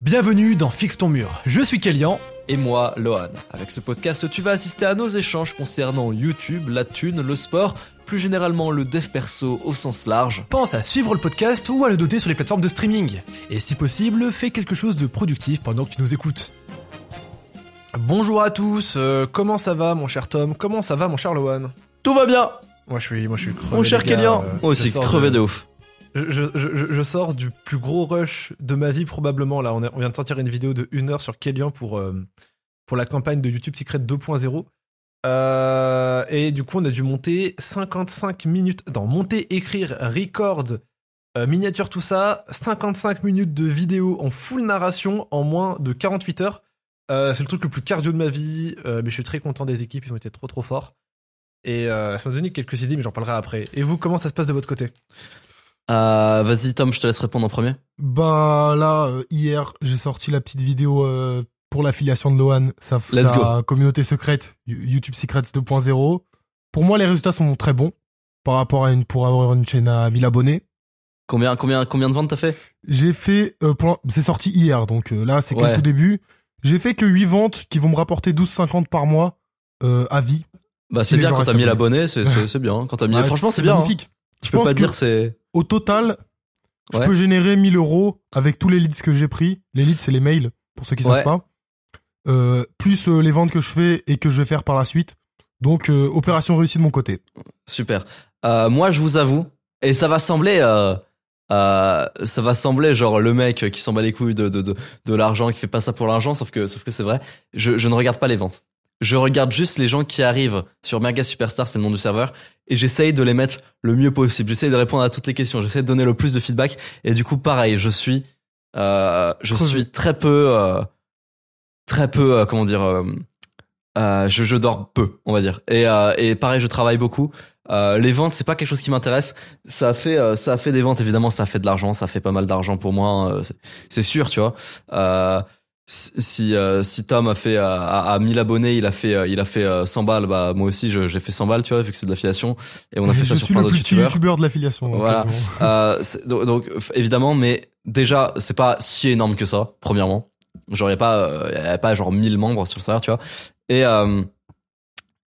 Bienvenue dans Fixe ton mur. Je suis Kélian. Et moi, Lohan. Avec ce podcast, tu vas assister à nos échanges concernant YouTube, la thune, le sport, plus généralement le dev perso au sens large. Pense à suivre le podcast ou à le doter sur les plateformes de streaming. Et si possible, fais quelque chose de productif pendant que tu nous écoutes. Bonjour à tous, euh, comment ça va mon cher Tom? Comment ça va mon cher Lohan? Tout va bien Moi je suis, moi je suis crevé. Mon cher Kélian euh, Moi aussi, crevé de ouf. Je, sors du plus gros rush de ma vie probablement là. On, vient de sortir une vidéo de 1 heure sur Kélian pour, euh, pour la campagne de YouTube Secret 2.0. Euh, et du coup on a dû monter 55 minutes. Non, monter, écrire, record, euh, miniature, tout ça. 55 minutes de vidéo en full narration en moins de 48 heures. C'est le truc le plus cardio de ma vie. mais je suis très content des équipes, ils ont été trop trop forts. Et ça m'a donné quelques idées, mais j'en parlerai après. Et vous, comment ça se passe de votre côté? Euh, Vas-y, Tom, je te laisse répondre en premier. Bah là, euh, hier, j'ai sorti la petite vidéo euh, pour l'affiliation de Lohan, sa, Let's sa communauté secrète, You- YouTube Secrets 2.0. Pour moi, les résultats sont très bons par rapport à une pour avoir une chaîne à 1000 abonnés. Combien, combien, combien de ventes t'as fait? J'ai fait, euh, c'est sorti hier, donc euh, là, c'est que Ouais. le tout début. J'ai fait que 8 ventes qui vont me rapporter 12,50 par mois euh, à vie. Bah, Si c'est bien quand t'as restent 1000 abonnés. c'est bien. Quand t'as 1000, Ouais, franchement, c'est bien. magnifique. Je peux pas dire c'est. Au total, je peux générer 1000 euros avec tous les leads que j'ai pris. Les leads, c'est les mails, pour ceux qui Ouais. savent pas. Euh, plus euh, les ventes que je fais et que je vais faire par la suite. Donc, euh, opération réussie de mon côté. Super. Euh, moi, je vous avoue, et ça va sembler, ça va sembler genre le mec qui s'en bat les couilles de de de, de l'argent, qui fait pas ça pour l'argent, sauf que sauf que c'est vrai. Je, je ne regarde pas les ventes. Je regarde juste les gens qui arrivent sur Merga Superstar, c'est le nom du serveur, et j'essaye de les mettre le mieux possible. J'essaye de répondre à toutes les questions. J'essaie de donner le plus de feedback. Et du coup, pareil, je suis, euh, je suis très peu, euh, très peu, euh, comment dire, euh, euh, je, je dors peu, on va dire. Et, euh, et pareil, je travaille beaucoup. Euh, les ventes, c'est pas quelque chose qui m'intéresse. Ça a fait, euh, ça a fait des ventes. Évidemment, ça a fait de l'argent. Ça fait pas mal d'argent pour moi. hein, c'est- c'est sûr, tu vois. Euh, si si, euh, si Tom a fait euh, à, à 1000 abonnés, il a fait, euh, il a fait euh, 100 balles. Bah moi aussi, j'ai fait 100 balles, tu vois, vu que c'est de l'affiliation. Et on a fait ça sur plein le d'autres youtubeurs. youtubeur de l'affiliation. Voilà. Euh, donc, donc, évidemment, mais déjà, c'est pas si énorme que ça, premièrement. Genre, y a pas, euh, y a pas genre 1000 membres sur le serveur, tu vois. Et, euh,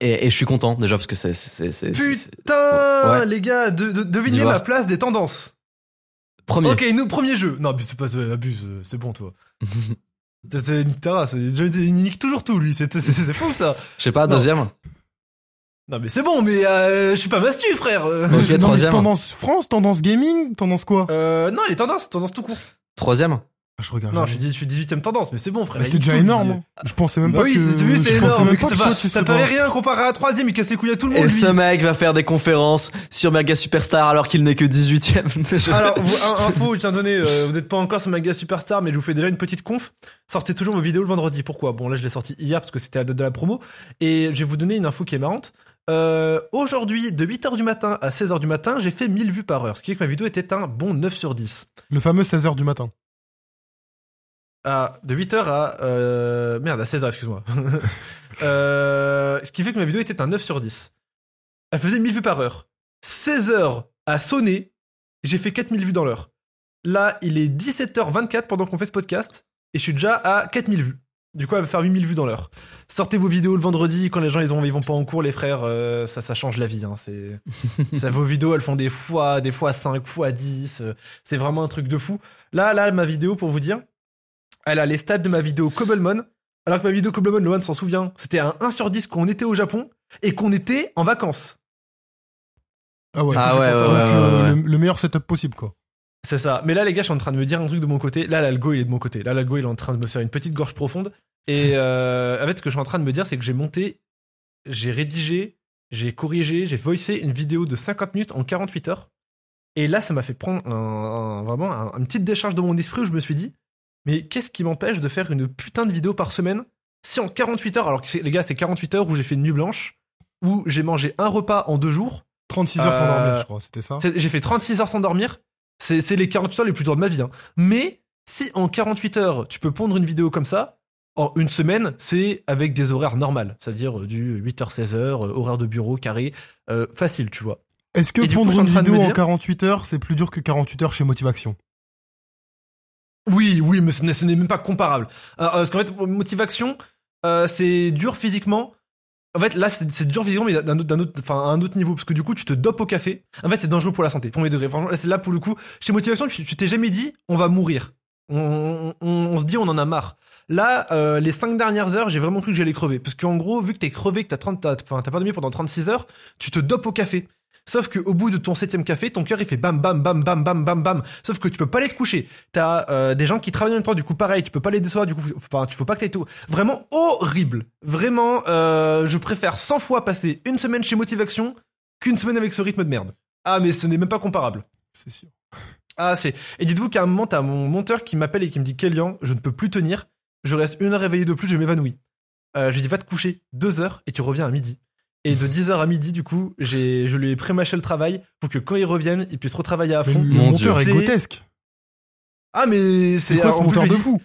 et, et je suis content, déjà, parce que c'est, c'est, c'est, c'est- c'est- Putain, Ouais. les gars, de, de- devinez ma place des tendances. premier. Ok, nous, premier jeu. Non, abuse, c'est pas, abuse, euh, c'est bon, toi. c'est une terrasse, il nique toujours tout, lui, c'est c'est- c'est fou, ça. Je sais pas, Non. deuxième. Non, mais c'est bon, mais euh, je suis pas mastu, frère. Ok, Non, mais troisième. tendance France, tendance gaming, tendance quoi? Euh, non, les tendances, tendance tout court. Troisième. Ah, Je regarde. Non, je jamais. suis, je suis 18ème tendance, mais c'est bon, frère. C'est déjà énorme. hein. Je pensais même Bah pas oui, que. c'est vu, c'est énorme. ça que va- toi, tu ça paraît rien comparé à la troisième, il casse les couilles à tout le monde, Et lui. ce mec va faire des conférences sur Merga Superstar alors qu'il n'est que 18ème. Alors, vous, un, info, je tiens à donner, euh, vous n'êtes pas encore sur Maga Superstar, mais je vous fais déjà une petite conf. Sortez toujours vos vidéos le vendredi. Pourquoi? Bon, là, je l'ai sorti hier parce que c'était la date de la promo. Et je vais vous donner une info qui est marrante. Euh, aujourd'hui, de 8h du matin à 16h du matin, j'ai fait 1000 vues par heure. Ce qui fait que ma vidéo était un bon 9 sur 10. Le fameux 16h du matin. Ah, de 8h à... Euh, merde, à 16h, excuse-moi. euh, ce qui fait que ma vidéo était un 9 sur 10. Elle faisait 1000 vues par heure. 16h à sonner, j'ai fait 4000 vues dans l'heure. Là, il est 17h24 pendant qu'on fait ce podcast, et je suis déjà à 4000 vues. Du coup, elle va faire 8000 vues dans l'heure. Sortez vos vidéos le vendredi quand les gens ils, ont, ils vont pas en cours, les frères, euh, ça, ça change la vie. Hein, c'est, ça, vos vidéos, elles font des fois, des fois 5, fois 10. euh, c'est vraiment un truc de fou. Là, là, ma vidéo, pour vous dire, elle a les stats de ma vidéo Cobblemon. Alors que ma vidéo Cobblemon, Lohan s'en souvient, c'était un 1 sur 10 quand on était au Japon et qu'on était en vacances. Ah ouais. Ah ouais, Donc, ouais, ouais, ouais, ouais. Le, le meilleur setup possible, quoi. C'est ça. Mais là, les gars, je suis en train de me dire un truc de mon côté. Là, l'algo, il est de mon côté. Là, l'algo, il est en train de me faire une petite gorge profonde. Et euh, en fait, ce que je suis en train de me dire, c'est que j'ai monté, j'ai rédigé, j'ai corrigé, j'ai voicé une vidéo de 50 minutes en 48 heures. Et là, ça m'a fait prendre un, un- vraiment un- une petite décharge de mon esprit où je me suis dit, mais qu'est-ce qui m'empêche de faire une putain de vidéo par semaine? Si en 48 heures, alors que les gars, c'est 48 heures où j'ai fait une nuit blanche, où j'ai mangé un repas en deux jours, 36 heures sans Euh, dormir, je crois, c'était ça. c'est- J'ai fait 36 heures sans dormir. C'est les 48 heures les plus dures de ma vie. hein. Mais si en 48 heures, tu peux pondre une vidéo comme ça, en une semaine, c'est avec des horaires normales. C'est-à-dire euh, du 8h, 16h, euh, horaire de bureau, carré, euh, facile, tu vois. Est-ce que Et du coup, pondre une vidéo en dire- 48 heures, c'est plus dur que 48 heures chez Motivation Oui, oui, mais ce n'est même pas comparable. Euh, euh, parce qu'en fait, motivation, euh, c'est dur physiquement. En fait, là, c'est dur physiquement, mais d'un autre, autre, enfin, à un autre niveau, parce que du coup, tu te dopes au café. En fait, c'est dangereux pour la santé, premier degré. Franchement, c'est là pour le coup. Chez motivation, tu t'es jamais dit, on va mourir. On, on- on- se dit, on en a marre. Là, euh, les cinq dernières heures, j'ai vraiment cru que j'allais crever, parce qu'en gros, vu que t'es crevé, que t'as 30, t'as, enfin, t'as pas dormi pendant 36 heures, tu te dopes au café. Sauf que au bout de ton septième café, ton cœur il fait bam bam bam bam bam bam bam. Sauf que tu peux pas aller te coucher. T'as euh, des gens qui travaillent en même temps, du coup pareil, tu peux pas les décevoir, du coup, enfin, tu faut pas que t'aies tout. Vraiment horrible. Vraiment, euh, je préfère 100 fois passer une semaine chez Motivation qu'une semaine avec ce rythme de merde. Ah mais ce n'est même pas comparable. C'est sûr. Ah c'est. Et dites-vous qu'à un moment t'as mon monteur qui m'appelle et qui me dit Kélian, je ne peux plus tenir. Je reste une heure réveillé de plus, je m'évanouis. Euh, je lui dis va te coucher deux heures et tu reviens à midi. Et de 10h à midi, du coup, j'ai, je lui ai pré-mâché le travail pour que quand il revienne, il puisse retravailler à Mais fond. le Mon monteur Dieu. est grotesque. Ah, mais c'est C'est quoi ce monteur de fou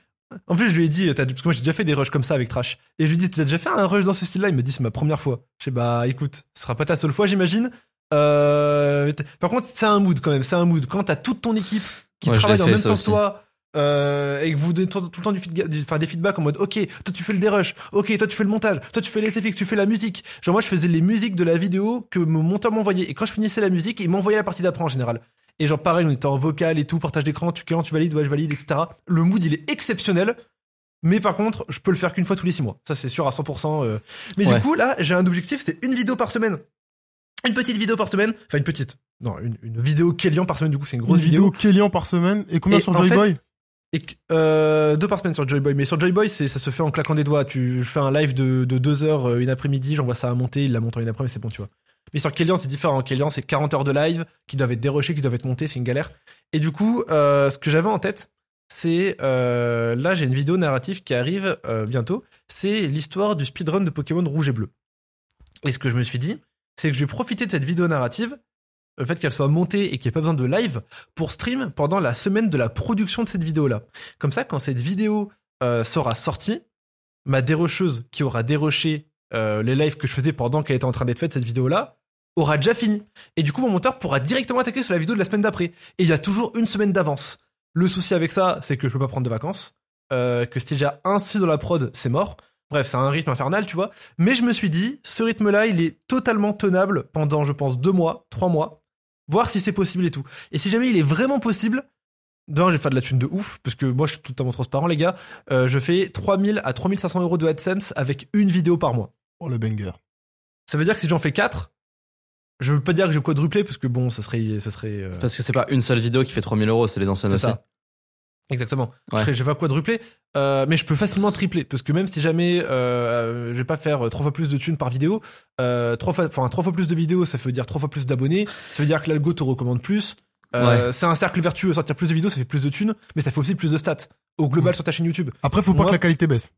En plus, je lui ai dit, t'as- parce que moi j'ai déjà fait des rushs comme ça avec Trash. Et je lui ai dit, tu as déjà fait un rush dans ce style-là? Il me dit, c'est ma première fois. Je sais, bah écoute, ce sera pas ta seule fois, j'imagine. Euh, par contre, c'est un mood quand même, c'est un mood. Quand t'as toute ton équipe qui Ouais, travaille en même temps que aussi. toi, euh, et que vous donnez tout, tout le temps du, feedga- du- enfin, des feedbacks en mode, ok, toi tu fais le dérush, ok, toi tu fais le montage, toi tu fais les SFX, tu fais la musique. Genre moi je faisais les musiques de la vidéo que mon monteur m'envoyait. Et quand je finissais la musique, il m'envoyait la partie d'après en général. Et genre pareil, on était en vocal et tout, partage d'écran, tu client, tu valides, ouais je valide, etc. Le mood il est exceptionnel. Mais par contre, je peux le faire qu'une fois tous les six mois. Ça, c'est sûr à 100%. euh. Mais Ouais. du coup, là, j'ai un objectif, c'est une vidéo par semaine. Une petite vidéo par semaine. Enfin, une petite. Non, une, une vidéo Kélian par semaine, du coup, c'est une grosse Une vidéo Kélian par semaine. Et combien Et sur en Joy fait, Boy Et euh, deux par semaine sur Joy Boy. Mais sur Joy Boy, ça se fait en claquant des doigts. Tu, je fais un live de, de deux heures euh, une après-midi, j'envoie ça à monter, il la monte en une après-midi, c'est bon, tu vois. Mais sur Kélian, c'est différent. Kélian, c'est 40 heures de live qui doivent être dérochés, qui doivent être montés, c'est une galère. Et du coup, euh, ce que j'avais en tête, c'est là, j'ai une vidéo narrative qui arrive bientôt. C'est l'histoire du speedrun de Pokémon rouge et bleu. Et ce que je me suis dit, c'est que je vais profiter de cette vidéo narrative, le fait qu'elle soit montée et qu'il n'y ait pas besoin de live, pour stream pendant la semaine de la production de cette vidéo-là. Comme ça, quand cette vidéo euh, sera sortie, ma dérocheuse qui aura déroché euh, les lives que je faisais pendant qu'elle était en train d'être faite, cette vidéo-là, aura déjà fini. Et du coup, mon monteur pourra directement attaquer sur la vidéo de la semaine d'après. Et il y a toujours une semaine d'avance. Le souci avec ça, c'est que je peux pas prendre de vacances. Euh, que si déjà un dans la prod, c'est mort. Bref, c'est un rythme infernal, tu vois. Mais je me suis dit, ce rythme-là, il est totalement tenable pendant, je pense, deux mois, trois mois. Voir si c'est possible et tout. Et si jamais il est vraiment possible, d'un, je vais faire de la thune de ouf, parce que moi, je suis totalement transparent, les gars. Euh, je fais 3000 à 3500 euros de AdSense avec une vidéo par mois. Oh, le banger. Ça veut dire que si j'en fais 4, je veux pas dire que je quadruplé, parce que bon, ce serait. Ce serait euh, Parce que c'est pas une seule vidéo qui fait 3000 euros, c'est les anciennes aussi. ça. Exactement. Ouais. Je, serais- je vais pas quadrupler, euh, mais je peux facilement tripler, parce que même si jamais euh, je vais pas faire euh, trois fois plus de thunes par vidéo, euh, trois fois, enfin trois fois plus de vidéos, ça veut dire trois fois plus d'abonnés, ça veut dire que l'algo te recommande plus. Euh, C'est un cercle vertueux, sortir plus de vidéos, ça fait plus de thunes, mais ça fait aussi plus de stats au global Mm. sur ta chaîne YouTube. Après, faut pas Moi- que la qualité baisse.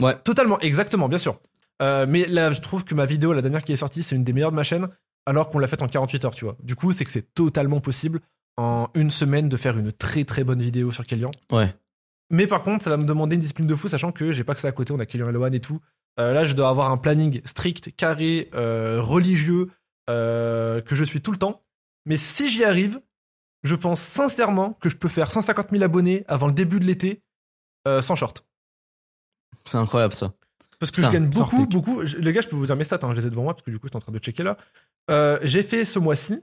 Ouais. Totalement, exactement, bien sûr. Euh, mais là, je trouve que ma vidéo, la dernière qui est sortie, c'est une des meilleures de ma chaîne, alors qu'on l'a faite en 48 heures, tu vois. Du coup, c'est que c'est totalement possible en une semaine de faire une très très bonne vidéo sur Kélian. Ouais. Mais par contre, ça va me demander une discipline de fou, sachant que j'ai pas que ça à côté, on a Kélian Eloane et tout. Euh, là, je dois avoir un planning strict, carré, euh, religieux, euh, que je suis tout le temps. Mais si j'y arrive, je pense sincèrement que je peux faire 150 000 abonnés avant le début de l'été, sans short. C'est incroyable ça. Parce que Putain, je gagne beaucoup, sortez. beaucoup. Les gars, je peux vous dire mes stats, hein, je les ai devant moi, parce que du coup, je suis en train de checker là. J'ai fait ce mois-ci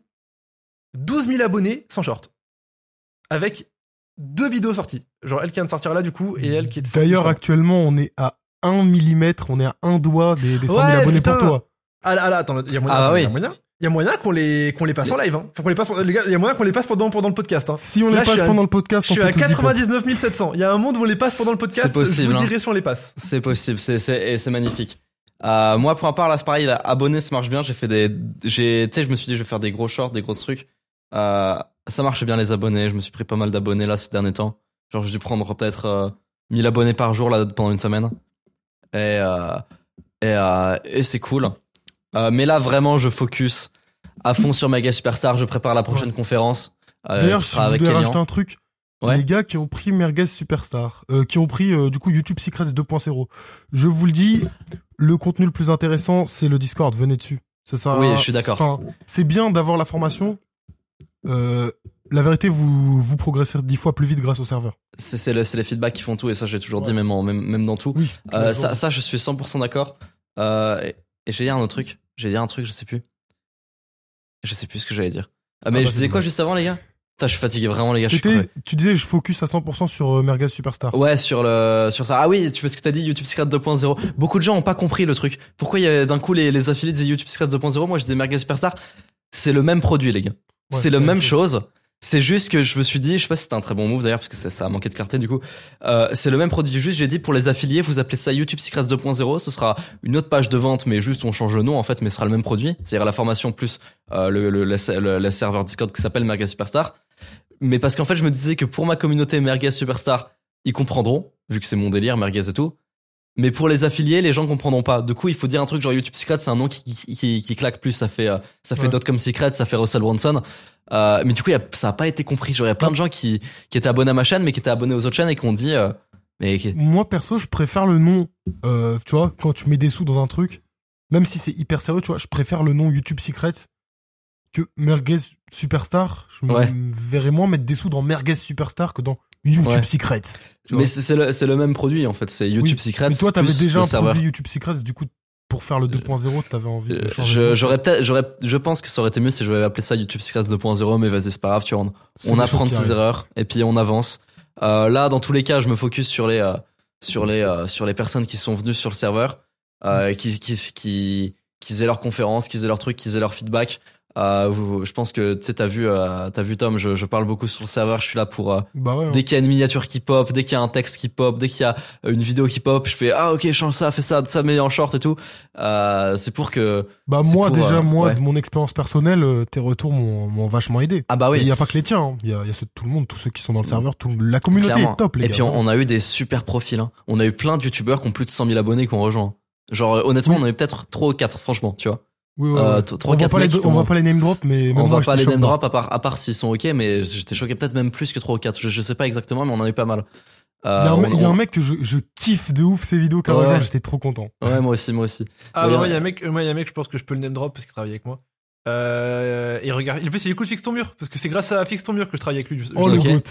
12 000 abonnés sans short. Avec deux vidéos sorties. Genre, elle qui vient de sortir là, du coup, et elle qui est sortie D'ailleurs, actuellement, on est à 1 mm, on est à un doigt des, des 100 000 Ouais, abonnés putain. pour toi. Ah là, ah là, attends, il y a moyen. Ah, attends, oui. il y a moyen. Il y a moyen qu'on les, qu'on les passe en live, hein. Faut qu'on les passe, les gars, il y a moyen qu'on les passe pendant, pendant le podcast, hein. Si on Là, les passe à- pendant le podcast, Je on suis fait à tous 10 points. 99 700. Il y a un monde où on les passe pendant le podcast. C'est possible, Je vous hein. dirai si on les passe. C'est possible, c'est c'est et c'est magnifique. Euh, moi pour ma part là c'est pareil, là, abonné ça marche bien. J'ai fait des, j'ai, tu sais je me suis dit je vais faire des gros shorts, des gros trucs. Euh, ça marche bien les abonnés. Je me suis pris pas mal d'abonnés là ces derniers temps. Genre j'ai dû prendre peut-être euh, 1000 abonnés par jour là pendant une semaine. Et euh, et euh, et c'est cool. Euh, mais là vraiment je focus à fond sur Mega Superstar. Je prépare la prochaine conférence. Euh, D'ailleurs, voulez Kélian. rajouter un truc, Ouais. les gars qui ont pris Merguez Superstar, euh, qui ont pris euh, du coup YouTube Secrets 2.0, je vous le dis, le contenu le plus intéressant, c'est le Discord. Venez dessus. C'est ça. Oui, je suis d'accord. Enfin, c'est bien d'avoir la formation, euh, la vérité, vous, vous progressez dix fois plus vite grâce au serveur. C'est c'est le- c'est les feedbacks qui font tout et ça j'ai toujours dit même, en- même même dans tout. Oui. Euh, ça, ça, je suis 100% d'accord. Euh, et et j'ai dit un autre truc. J'ai dit un truc, je sais plus. Je sais plus ce que j'allais dire. Ah, mais bah, je c'est disais quoi juste avant, les gars? Putain, je suis fatigué vraiment, les gars. Je suis tu disais, je focus à 100% sur euh, Merguez Superstar. Ouais, sur le sur ça. Ah oui, tu parce que t'as dit YouTube Secret 2.0. Beaucoup de gens ont pas compris le truc. Pourquoi il y a d'un coup les, les affiliés disaient YouTube Secret 2.0 Moi, je disais Merguez Superstar. C'est le même produit, les gars. Ouais, c'est la même chose. C'est juste que je me suis dit, je sais pas si c'était un très bon move d'ailleurs parce que ça, ça a manqué de clarté du coup. Euh, c'est le même produit. Juste, j'ai dit pour les affiliés, vous appelez ça YouTube Secrets 2.0. Ce sera une autre page de vente, mais juste on change le nom en fait, mais ce sera le même produit. C'est-à-dire la formation plus euh, le, le, le, le- serveur Discord qui s'appelle Merguez Superstar. Mais parce qu'en fait, je me disais que pour ma communauté Merguez Superstar, ils comprendront vu que c'est mon délire Merguez et tout. Mais pour les affiliés, les gens comprendront pas. Du coup, il faut dire un truc genre YouTube Secret, c'est un nom qui, qui, qui, claque plus. Ça fait, euh, ça fait Ouais. Dotcom Secret, ça fait Russell Brunson. Euh, mais du coup, y a- ça a pas été compris. Genre, il y a plein de gens qui, qui étaient abonnés à ma chaîne, mais qui étaient abonnés aux autres chaînes et qui ont dit, euh, mais Moi, perso, je préfère le nom, euh, tu vois, quand tu mets des sous dans un truc, même si c'est hyper sérieux, tu vois, je préfère le nom YouTube Secret que Merguez Superstar. Je me Ouais. verrais moins mettre des sous dans Merguez Superstar que dans YouTube Ouais. Secret. mais c'est le, c'est le même produit en fait. C'est YouTube Oui, Secret. Mais toi, t'avais déjà un serveur. produit YouTube Secret, du coup, pour faire le 2.0, t'avais envie de Euh, changer. J'aurais peut-être, j'aurais, je pense que ça aurait été mieux si j'avais appelé ça YouTube Secrets 2.0, mais vas-y, c'est pas grave, tu vois. on- apprend de ses erreurs et puis on avance. Euh, là, dans tous les cas, je me focus sur les euh, sur les euh, sur les personnes qui sont venues sur le serveur, euh, qui qui qui qui faisaient leurs conférences, qui faisaient leurs trucs, qui faisaient leur feedback. Euh, vous- je pense que tu sais, t'as vu, euh, t'as vu Tom, je, je parle beaucoup sur le serveur. Je suis là pour euh, Bah ouais. hein. dès qu'il y a une miniature qui pop, dès qu'il y a un texte qui pop, dès qu'il y a euh, une vidéo qui pop, je fais ah ok, change ça, fais ça, ça met en short et tout. Euh, c'est pour que Bah moi, pour, déjà, euh, moi, ouais. de mon expérience personnelle, tes retours m'ont vachement aidé. ah bah Il oui. y a pas que les tiens, hein. il y, a, il y a ceux de tout le monde, tous ceux qui sont dans le serveur, tout, la communauté Clairement. est top, les Et gars. puis on, on a eu des super profils. hein. On a eu plein de youtubeurs qui ont plus de 100 000 abonnés qui ont rejoint. Genre euh, honnêtement, Oui. on en a eu peut-être 3 ou 4 franchement, tu vois. Oui, ouais, Euh, ouais. t- on trois, va quatre pas les, on pas les name drop, mais même on va pas les name drop à part à part s'ils sont OK, mais j'étais choqué peut-être même plus que 3 ou 4. Je, je sais pas exactement, mais on en a eu pas mal. Il y Euh, a un, on- me- il y a un mec que je, je kiffe de ouf ses vidéos quand Ouais. j'étais trop content. Ouais, moi aussi, moi aussi. Ah, Ouais, moi, il y a un mec, moi, il y a un mec, je pense que je peux le name drop parce qu'il travaille avec moi. Euh, et regarde, il plus, il écoute Fixe ton mur. Parce que c'est grâce à Fixe ton mur que je travaille avec lui. juste- Oh, le ok. goat.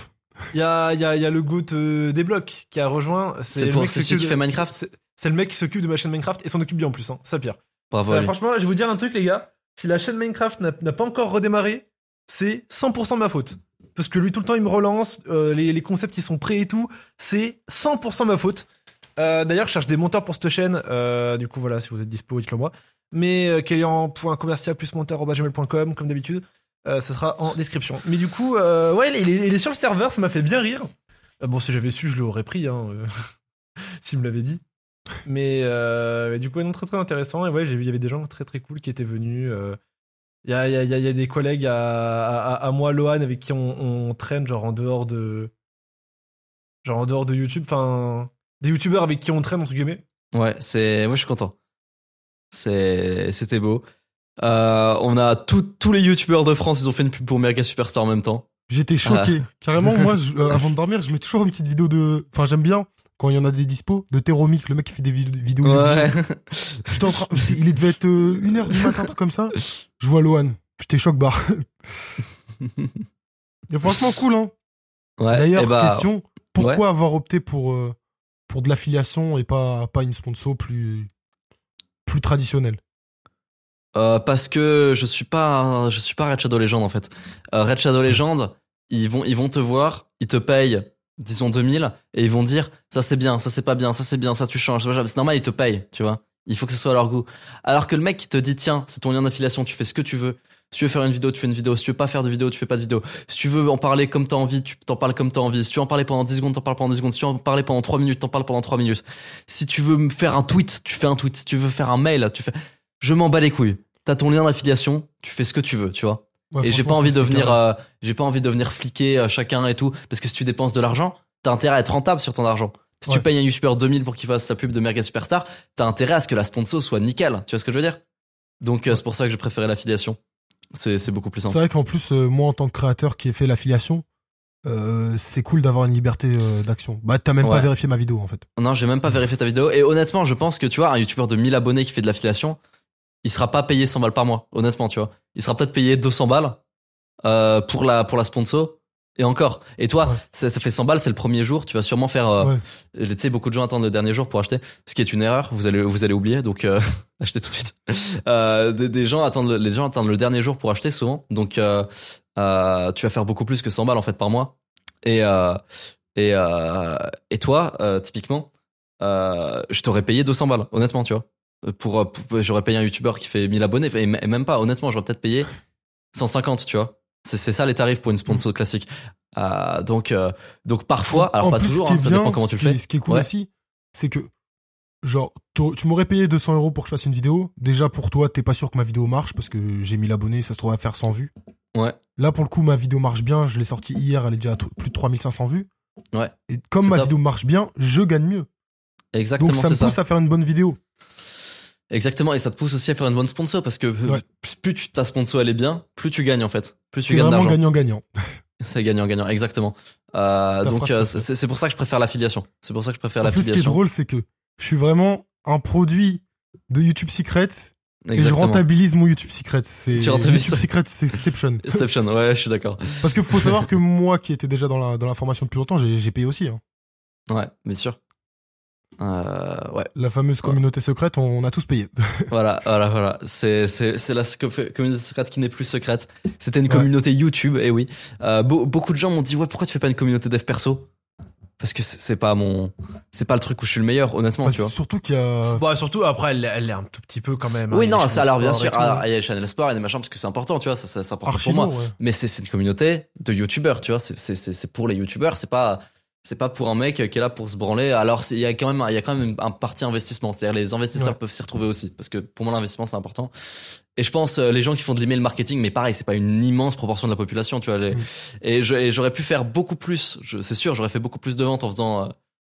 Il y a, il y a, il y a le GOAT euh, des blocs qui a rejoint. C'est le pour- mec c'est celui qui de- fait Minecraft c'est- C'est le mec qui s'occupe de ma chaîne Minecraft et s'en occupe bien en plus, hein. Ça pire. Bravo. Franchement, je vais vous dire un truc, les gars. Si la chaîne Minecraft n'a pas encore redémarré, c'est 100% ma faute. Parce que lui, tout le temps, il me relance. euh, les, les concepts, ils sont prêts et tout. C'est 100% ma faute. Euh, D'ailleurs, je cherche des monteurs pour cette chaîne. Euh, du coup, voilà, si vous êtes dispo, dites-le moi. Mais commercial plus monteur.gmail.com, comme d'habitude. Ce sera en description. Mais du coup, ouais, il est, il est sur le serveur, ça m'a fait bien rire. Bon, si j'avais su, je l'aurais pris, hein, s'il me l'avait dit. Mais, euh, mais du coup, non, très très intéressant. Et ouais, j'ai vu, il y avait des gens très très cool qui étaient venus. euh. Il y, a, il y, a, il y a- il y a des collègues à, à, à moi, Lohan, avec qui on, on traîne, genre en dehors de. Genre en dehors de YouTube. Enfin, des youtubeurs avec qui on traîne, entre guillemets. Ouais, c'est moi je suis content. C'est c'était beau. Euh, on a tout- tous les youtubeurs de France, ils ont fait une pub pour Mega Superstar en même temps. J'étais choqué. Carrément, moi, je- euh, avant de dormir, je mets toujours une petite vidéo de. Enfin, j'aime bien quand il y en a des dispos de Teromic, le mec qui fait des vid- vidéos. Ouais. J'étais en train, il devait être euh, une heure du matin, un truc comme ça. Je vois Lohan. J'étais choc barre. Franchement cool, hein. Ouais. D'ailleurs, et bah, question, pourquoi avoir opté pour euh, pour de l'affiliation et pas pas une sponsor plus plus traditionnelle? Euh, parce que je suis pas je suis pas Red Shadow Legend en fait. Euh, Red Shadow Legend, ils vont ils vont te voir, ils te payent disons 2000 et ils vont dire ça c'est bien, ça c'est pas bien, ça c'est bien, ça tu changes, c'est normal, ils te payent, tu vois. Il faut que ce soit à leur goût. Alors que le mec qui te dit tiens, c'est ton lien d'affiliation, tu fais ce que tu veux. Si tu veux faire une vidéo, tu fais une vidéo. Si tu veux pas faire de vidéo, tu fais pas de vidéo. Si tu veux en parler comme t'as envie, tu t'en parles comme t'as envie. Si tu veux en parler pendant 10 secondes, t'en parles pendant 10 secondes. Si tu veux en parler pendant 3 minutes, t'en parles pendant 3 minutes. Si tu veux faire un tweet, tu fais un tweet. Si tu veux faire un mail, tu fais. Je m'en bats les couilles. T'as ton lien d'affiliation, tu fais ce que tu veux, tu vois. Ouais, et j'ai pas envie c'est- de c'est venir, euh, j'ai pas envie de venir fliquer euh, chacun et tout, parce que si tu dépenses de l'argent, t'as intérêt à être rentable sur ton argent. Si Ouais. tu payes un YouTuber 2000 pour qu'il fasse sa pub de Merga Superstar, t'as intérêt à ce que la sponsor soit nickel. Tu vois ce que je veux dire? Donc euh, c'est pour ça que j'ai préféré l'affiliation. C'est c'est beaucoup plus C'est simple. vrai qu'en plus, euh, moi, en tant que créateur qui ai fait l'affiliation, euh, c'est cool d'avoir une liberté euh, d'action. Bah, t'as même pas vérifié ma vidéo, en fait. Non, j'ai même pas vérifié ta vidéo. Et honnêtement, je pense que tu vois, un YouTuber de 1000 abonnés qui fait de l'affiliation, il sera pas payé 100 balles par mois. Honnêtement, tu vois, il sera peut-être payé 200 balles. euh, pour la pour la sponsor. Et encore. Et toi, Ouais. ça, ça fait 100 balles, c'est le premier jour. Tu vas sûrement faire. euh, Ouais. Tu sais, beaucoup de gens attendent le dernier jour pour acheter, ce qui est une erreur. Vous allez vous allez oublier, donc euh, achetez tout de suite. Euh, des, des gens attendent le, les gens attendent le dernier jour pour acheter souvent. Donc euh, euh, tu vas faire beaucoup plus que 100 balles en fait par mois. Et euh, et euh, et toi, euh, typiquement, euh, je t'aurais payé 200 balles, honnêtement, tu vois. Pour, euh, pour- j'aurais payé un youtubeur qui fait 1000 abonnés et même pas. Honnêtement, j'aurais peut-être payé 150, tu vois. C'est ça les tarifs pour une sponsor classique. Euh, donc euh, donc parfois, alors En pas plus, toujours, hein, est ça bien, dépend comment tu ce le qui- fais. Ce qui est cool Ouais. aussi, c'est que, genre, tu m'aurais payé 200 euros pour que je fasse une vidéo. Déjà, pour toi, t'es pas sûr que ma vidéo marche parce que j'ai 1000 abonnés, ça se trouve à faire 100 vues. Ouais. Là, pour le coup, ma vidéo marche bien. Je l'ai sortie hier, elle est déjà à plus de 3500 vues. Ouais. Et comme ma top. vidéo marche bien, je gagne mieux. Exactement, Donc, ça me pousse ça. à faire une bonne vidéo. Exactement, et ça te pousse aussi à faire une bonne sponsor parce que Ouais. plus- tu, ta sponsor elle est bien, plus tu gagnes en fait, plus tu C'est gagnes vraiment d'argent. gagnant-gagnant. C'est gagnant-gagnant, exactement. Euh, donc euh, c'est pour ça que je préfère l'affiliation. C'est pour ça que je préfère En plus, ce qui est l'affiliation. drôle, c'est que je suis vraiment un produit de YouTube Secrets et je Exactement. rentabilise mon YouTube Secret. C'est Tu rentabilises YouTube. Secret, c'est Exception. Exception, ouais, je suis d'accord. Parce que faut savoir que moi, qui étais déjà dans la dans l'information depuis longtemps, j'ai j'ai payé aussi. hein. Ouais, bien sûr. Euh, ouais, La fameuse communauté secrète, on, on a tous payé. voilà, voilà, voilà. C'est c'est c'est la communauté secrète qui n'est plus secrète. C'était une Ouais. communauté YouTube, et oui. Euh, beau- beaucoup de gens m'ont dit ouais, pourquoi tu fais pas une communauté dev perso? Parce que c'est pas mon, c'est pas le truc où je suis le meilleur, honnêtement, Bah, tu vois. surtout qu'il y a. Bon, surtout après, elle, elle est un tout petit peu quand même. Oui, hein, non, ça alors bien sûr. sport et tout. Alors, il y a les channels sport et des machins parce que c'est important, tu vois, ça, ça c'est important pour moi. ouais. Mais c'est c'est une communauté de youtubeurs, tu vois, c'est c'est pour les youtubeurs, c'est pas c'est pas pour un mec qui est là pour se branler. Alors c'est- il y a quand même il y a quand même un parti investissement, c'est-à-dire les investisseurs Ouais. peuvent s'y retrouver aussi parce que pour moi l'investissement c'est important. Et je pense euh, les gens qui font de l'email marketing, mais pareil, c'est pas une immense proportion de la population, tu vois. les- Mm. Et j'aurais pu faire beaucoup plus, c'est sûr, j'aurais fait beaucoup plus de ventes en faisant euh,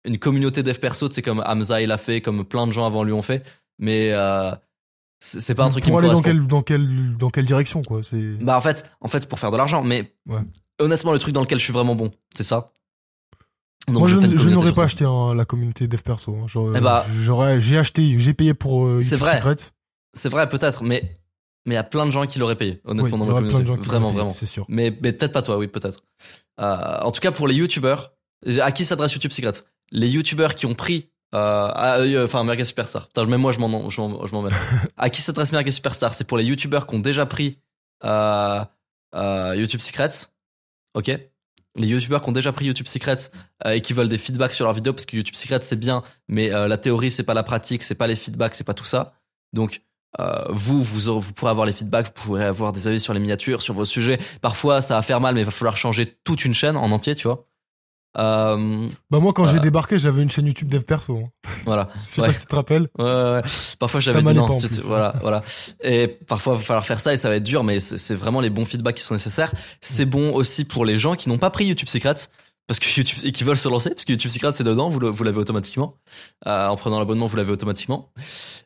une communauté dev perso, sais comme Hamza il a fait, comme plein de gens avant lui ont fait, mais euh, c'est c'est pas un truc qui pour me aller dans correspond. quelle dans quelle dans quelle direction quoi. C'est. Bah en fait, en fait pour faire de l'argent, mais Ouais. honnêtement le truc dans lequel je suis vraiment bon, c'est ça. Donc, Moi, je, communauté n'aurais pas acheté hein, la communauté Dev Perso. hein. J'aurais- Eh bah. j'aurais, j'ai acheté, j'ai payé pour euh, C'est YouTube vrai. Secret. C'est vrai peut-être, mais mais il y a plein de gens qui l'auraient payé, Oui, honnêtement il dans y ma aurait plein de communauté. gens qui vraiment l'auraient payé, vraiment. C'est sûr. Mais mais peut-être pas toi, oui peut-être. Euh, en tout cas pour les youtubeurs, à qui s'adresse YouTube Secrets? Les youtubeurs qui ont pris euh, euh, enfin Merguez Superstar. Putain, même moi je m'en je m'en je m'en mets. à qui s'adresse Merguez Superstar? C'est pour les youtubeurs qui ont déjà pris euh, euh, YouTube Secrets. OK les youtubeurs qui ont déjà pris YouTube Secrets euh, et qui veulent des feedbacks sur leurs vidéos parce que YouTube Secrets c'est bien mais euh, la théorie c'est pas la pratique c'est pas les feedbacks c'est pas tout ça. Donc euh, vous vous vous pourrez avoir les feedbacks vous pourrez avoir des avis sur les miniatures sur vos sujets. Parfois ça va faire mal mais il va falloir changer toute une chaîne en entier tu vois euh, Bah moi, quand j'ai débarqué, j'avais une chaîne YouTube Dev Perso. hein. voilà Je sais Ouais. pas si tu te rappelles. Ouais, ouais, ouais. Parfois j'avais dit non. tu- plus. voilà, voilà. Et parfois il va falloir faire ça et ça va être dur, mais c'est vraiment les bons feedbacks qui sont nécessaires. C'est bon aussi pour les gens qui n'ont pas pris YouTube Secrets parce que YouTube et qui veulent se lancer parce que YouTube Secrets c'est dedans, vous le- vous l'avez automatiquement. Euh, en prenant l'abonnement, vous l'avez automatiquement.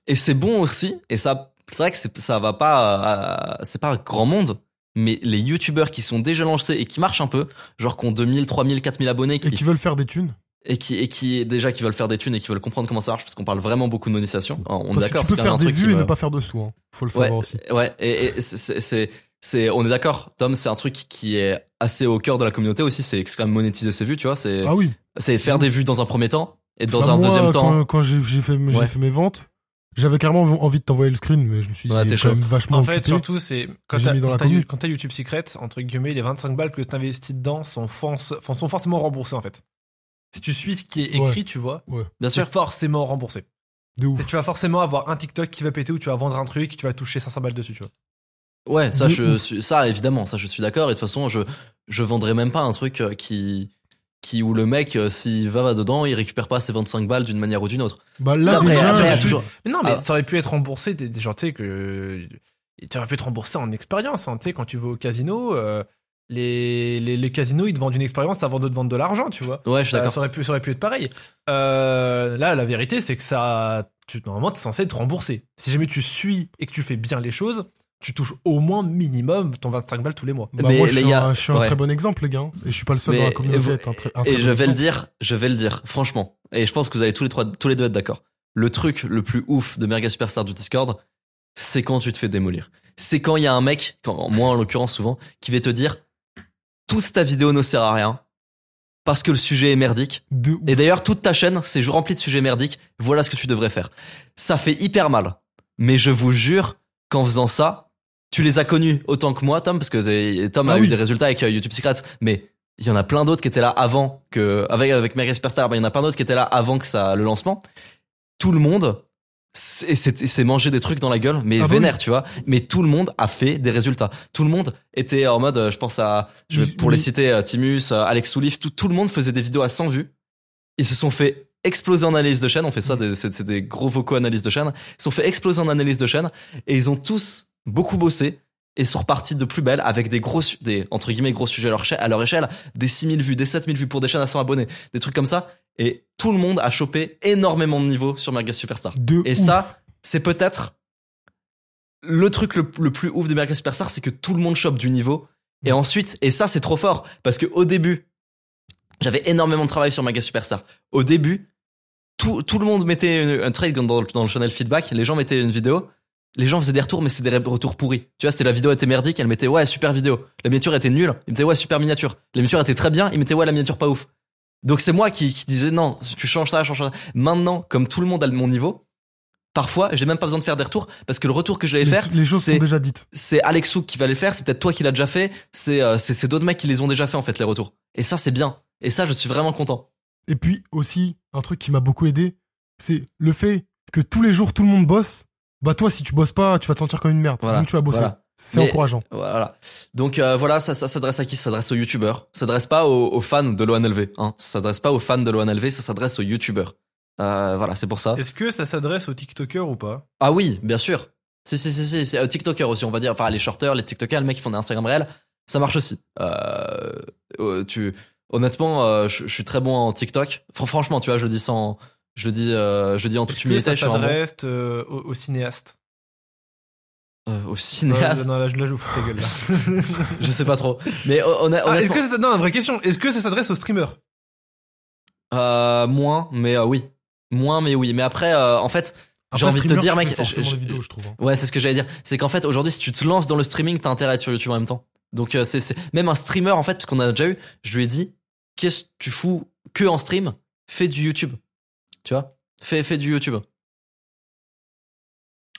Et c'est bon aussi. Et ça, c'est vrai que ça va pas, euh, c'est pas grand monde. Mais les youtubeurs qui sont déjà lancés et qui marchent un peu, genre qui ont 2000, 3000, 4000 abonnés, Et qui, qui veulent faire des thunes. et qui et qui déjà qui veulent faire des thunes et qui veulent comprendre comment ça marche parce qu'on parle vraiment beaucoup de monétisation. On est Parce d'accord. tu peux faire des qui vues et ne pas faire de sous. Hein. Faut le Ouais, savoir aussi. ouais, et, et c'est- c'est, on est d'accord. Tom, c'est un truc qui est assez au cœur de la communauté aussi. C'est quand même monétiser ses vues, tu vois. C'est, Ah oui. c'est faire des vues dans un premier temps et dans Bah, un moi, deuxième temps. Quand, j'ai Ouais. fait mes ventes, j'avais carrément envie de t'envoyer le screen, mais je me suis dit, Ouais, est quand même vachement En fait, occupé. surtout, c'est quand t'as YouTube Secret, entre guillemets, les 25 balles que t'investis dedans sont, enfin, sont forcément remboursés en fait. Si tu suis ce qui est écrit, Ouais. tu vois, Bien sûr. forcément remboursé. De ouf. Et tu vas forcément avoir un TikTok qui va péter ou tu vas vendre un truc, tu vas toucher 500 balles dessus, tu vois. Ouais, ça, De je ouf. ça, évidemment, ça, je suis d'accord. Et de toute façon, je, je vendrais même pas un truc euh, qui, qui, où le mec, euh, s'il va dedans, il récupère pas ses 25 balles d'une manière ou d'une autre. Bah là, après, déjà, après, il y a toujours, Mais non, mais Ah. ça aurait pu être remboursé, des, gens, tu sais, que. Tu aurais pu être remboursé en expérience, hein, tu sais, quand tu vas au casino, euh, les, les, les casinos, ils te vendent une expérience avant de te vendre de l'argent, tu vois. ouais, je suis Euh, d'accord. ça, aurait pu, ça aurait pu être pareil. Euh, là, la vérité, c'est que ça. Tu, normalement, tu es censé être remboursé. Si jamais tu suis et que tu fais bien les choses, tu touches au moins minimum ton 25 balles tous les mois. bah, Mais moi, je les suis, gars, un, je suis un ouais. très bon exemple, les gars. Et je suis pas le seul Mais- dans la et communauté vous- à être un très, un très Et bon je vais le dire, je vais le dire, franchement. Et je pense que vous allez tous les trois, tous les deux être d'accord. Le truc le plus ouf de Merga Superstar du Discord, c'est quand tu te fais démolir. c'est quand il y a un mec, quand, moi en l'occurrence souvent, qui va te dire toute ta vidéo ne sert à rien parce que le sujet est merdique. De ouf. Et d'ailleurs, toute ta chaîne, c'est rempli de sujets merdiques. Voilà ce que tu devrais faire. Ça fait hyper mal. Mais je vous jure qu'en faisant ça, tu les as connus autant que moi, Tom, parce que Tom Ah a eu oui. des résultats avec euh, YouTube Secrets. Mais il y en a plein d'autres qui étaient là avant que, avec, avec Mega Superstar, il y en a plein d'autres qui étaient là avant que ça, le lancement. Tout le monde, c'est manger des trucs dans la gueule, mais Ah bah vénère, tu vois. Mais tout le monde a fait des résultats. Tout le monde était en mode, euh, je pense à, je vais, pour les citer, euh, Timus, Alex Soulif, tout, tout le monde faisait des vidéos à 100 vues. Ils se sont fait exploser en analyse de chaîne. On fait ça, c'est c'est des gros vocaux analyse de chaîne. Ils se sont fait exploser en analyse de chaîne et ils ont tous beaucoup bossé et sont repartis de plus belle avec des gros, des, entre guillemets, gros sujets à leur, cha- à leur échelle, des 6000 vues, des 7000 vues pour des chaînes à 100 abonnés, des trucs comme ça. Et tout le monde a chopé énormément de niveau sur Merguez Superstar. De Et ouf. ça, c'est peut-être le truc le, le plus ouf des Merguez Superstar, c'est que tout le monde chope du niveau. Et ensuite, et ça c'est trop fort, parce que au début, j'avais énormément de travail sur Merguez Superstar. Au début, tout, tout le monde mettait un trade dans, dans le channel feedback, les gens mettaient une vidéo, les gens faisaient des retours, mais c'était des retours pourris. Tu vois, c'était la vidéo était merdique, elle mettait ouais, super vidéo. La miniature était nulle, il mettait ouais, super miniature. La miniature était très bien, il mettait ouais, la miniature pas ouf. Donc c'est moi qui, qui disais non, tu changes ça, change ça. Maintenant, comme tout le monde a mon niveau, parfois, j'ai même pas besoin de faire des retours parce que le retour que les, faire, les choses c'est sont déjà dites. c'est Alexou qui va les faire, c'est peut-être toi qui l'as déjà fait, c'est euh, c'est d'autres mecs qui les ont déjà fait en fait les retours. Et ça c'est bien. Et ça je suis vraiment content. Et puis aussi, un truc qui m'a beaucoup aidé, c'est le fait que tous les jours tout le monde bosse. Bah toi, si tu bosses pas, tu vas te sentir comme une merde. Voilà, Donc tu vas bosser. voilà. C'est Mais- encourageant. Voilà. Donc euh, voilà, ça, ça s'adresse à qui? Ça s'adresse aux youtubeurs. Ça s'adresse pas aux, aux fans de l'ONLV. Hein. Ça s'adresse pas aux fans de l'ONLV, ça s'adresse aux youtubeurs. Euh, voilà, c'est pour ça. Est-ce que ça s'adresse aux TikTokers ou pas? Ah oui, bien sûr. Si, si, si, si. C'est aux TikTokers aussi, on va dire. Enfin, les shorters, les TikTokers, les mecs qui font des Instagram réels, ça marche aussi. Euh, euh, tu, honnêtement, euh, je, je suis très bon en TikTok. Fran- franchement, tu vois, je le dis sans, je le dis, euh, je le dis en toute Est-ce que humilité. ça s'adresse euh, aux, aux cinéastes euh, au Non, cinéaste. non, là, je là, je vous fous ta gueule là. je sais pas trop. Mais honn- Ah, est-ce honnêtement, que ça- non, vraie question. Est-ce que ça s'adresse aux streamers euh, moins, mais euh, oui, moins, mais oui. Mais après, euh, en fait, j'ai envie de te dire, mec, je- je- vidéos, je trouve. hein. Ouais, c'est ce que j'allais dire. C'est qu'en fait, aujourd'hui, si tu te lances dans le streaming, t'as intérêt à être sur YouTube en même temps. Donc, euh, c'est, c'est, même un streamer, en fait, parce qu'on a déjà eu, je lui ai dit, qu'est-ce que tu fous que en stream? Fais du YouTube. Tu vois? Fais, fais du YouTube.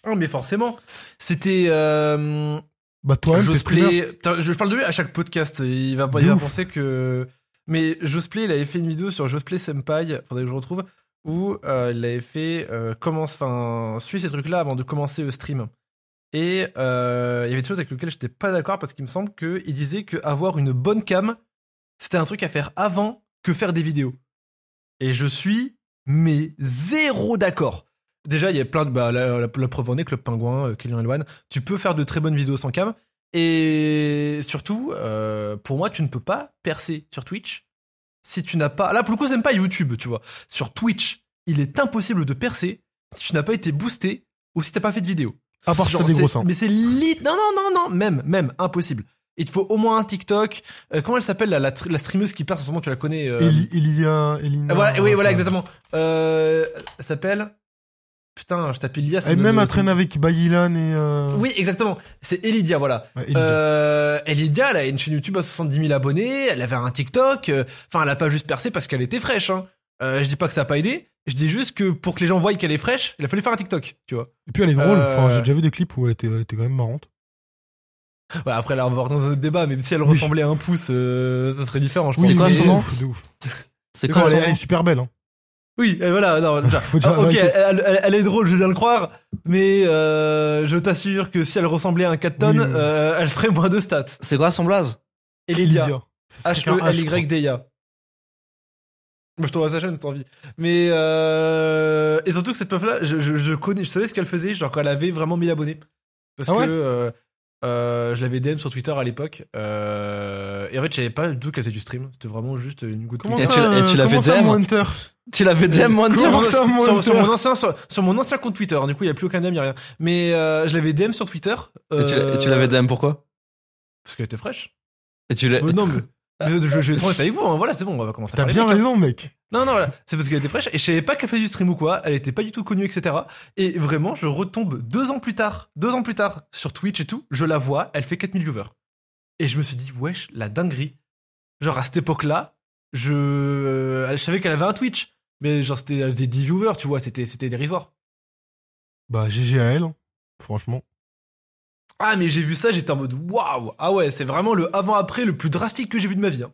Ah, mais forcément. C'était. Euh, Bah streamer. Josplay. Je parle de lui à chaque podcast. Il va, il va penser que. Mais Josplay, il avait fait une vidéo sur Josplay Senpai, faudrait que je retrouve, où euh, il avait fait euh, commence, enfin, suis ces trucs-là avant de commencer le stream. Et euh, il y avait des choses avec lesquelles j'étais pas d'accord parce qu'il me semble qu'il disait que avoir une bonne cam, c'était un truc à faire avant que faire des vidéos. Et je suis mais zéro d'accord. Déjà, il y a plein de bah, la, la- la preuve en est Club Pingouin, euh, Kylian Elwan, tu peux faire de très bonnes vidéos sans cam. Et surtout, euh, pour moi, tu ne peux pas percer sur Twitch si tu n'as pas. Là, pour le coup, c'est même pas YouTube, tu vois. Sur Twitch, il est impossible de percer si tu n'as pas été boosté ou si t'as pas fait de vidéo. À part Genre, t'as des gros seins. Mais c'est lit. Non, non, non, non, même, même, impossible. Il te faut au moins un TikTok. Euh, comment elle s'appelle la, la, la streameuse qui perce en ce moment, tu la connais euh, Eli- Elia, Elina. voilà, oui, voilà, exactement. Euh, elle s'appelle. Putain, je tape Elia. ça Elle me- même ça elle me- traîne avec Bayilan et. Euh... Oui, exactement. C'est Elidia, voilà. ouais, Elydia. Euh, Elidia, elle a une chaîne YouTube à 70 000 abonnés, elle avait un TikTok, euh, enfin, elle a pas juste percé parce qu'elle était fraîche, hein. Euh, je dis pas que ça a pas aidé, je dis juste que pour que les gens voient qu'elle est fraîche, il a fallu faire un TikTok, tu vois. Et puis elle est drôle. euh, Enfin, j'ai déjà vu des clips où elle était, elle était quand même marrante. Ouais, après, là, on va dans un autre débat, mais si elle Oui. ressemblait à un pouce, euh, ça serait différent, je C'est pense. quoi Mais- son nom. C'est quoi elle, est- elle est super belle. Hein. Oui, et voilà, non, déjà. Ah, ok, elle, elle- elle est drôle, je bien le croire, mais euh, je t'assure que si elle ressemblait à un 4 tonnes, Oui, oui. euh, elle ferait moins de stats. C'est quoi son blaze? Elidia. Elydia. Ça s'écrit un H, je crois. H-E-L-Y-D-A. Moi, je t'envoie sa chaîne, si t'as envie. Mais, euh... Et surtout que cette meuf-là, je, je, je connais, je savais ce qu'elle faisait, genre quand elle avait vraiment 1000 abonnés. Parce Ah ouais? que euh, euh, je l'avais DM sur Twitter à l'époque. Euh... Et en fait, je savais pas du tout qu'elle faisait du stream. C'était vraiment juste une goutte Comment de- Et ça, et tu euh, l'avais comment ça, DM? mon Hunter Tu l'avais DM moi sur, Comment mon, ça, moi, sur- sur Hunter mon ancien, sur, sur mon ancien compte Twitter. Du coup, il y a plus aucun DM, il y a rien. Mais euh, je l'avais DM sur Twitter. Et tu tu euh, l'avais DM pourquoi? Parce qu'elle était fraîche. Et tu l'as. Non, mais Je, je, je vais être avec vous, hein, voilà, c'est bon, on va commencer à T'as bien hein. raison, mec. Non, non, voilà. C'est parce qu'elle était fraîche et je savais pas qu'elle faisait du stream ou quoi. Elle était pas du tout connue, etc. Et vraiment, je retombe deux ans plus tard, deux ans plus tard, sur Twitch et tout. Je la vois, elle fait 4000 viewers. Et je me suis dit, wesh, la dinguerie. Genre, à cette époque-là, je, euh, je savais qu'elle avait un Twitch. Mais genre, c'était, elle faisait 10 viewers, tu vois, c'était, c'était dérisoire. Bah, GG à elle, franchement. Ah, mais j'ai vu ça, j'étais en mode, waouh! Ah ouais, c'est vraiment le avant-après le plus drastique que j'ai vu de ma vie. hein.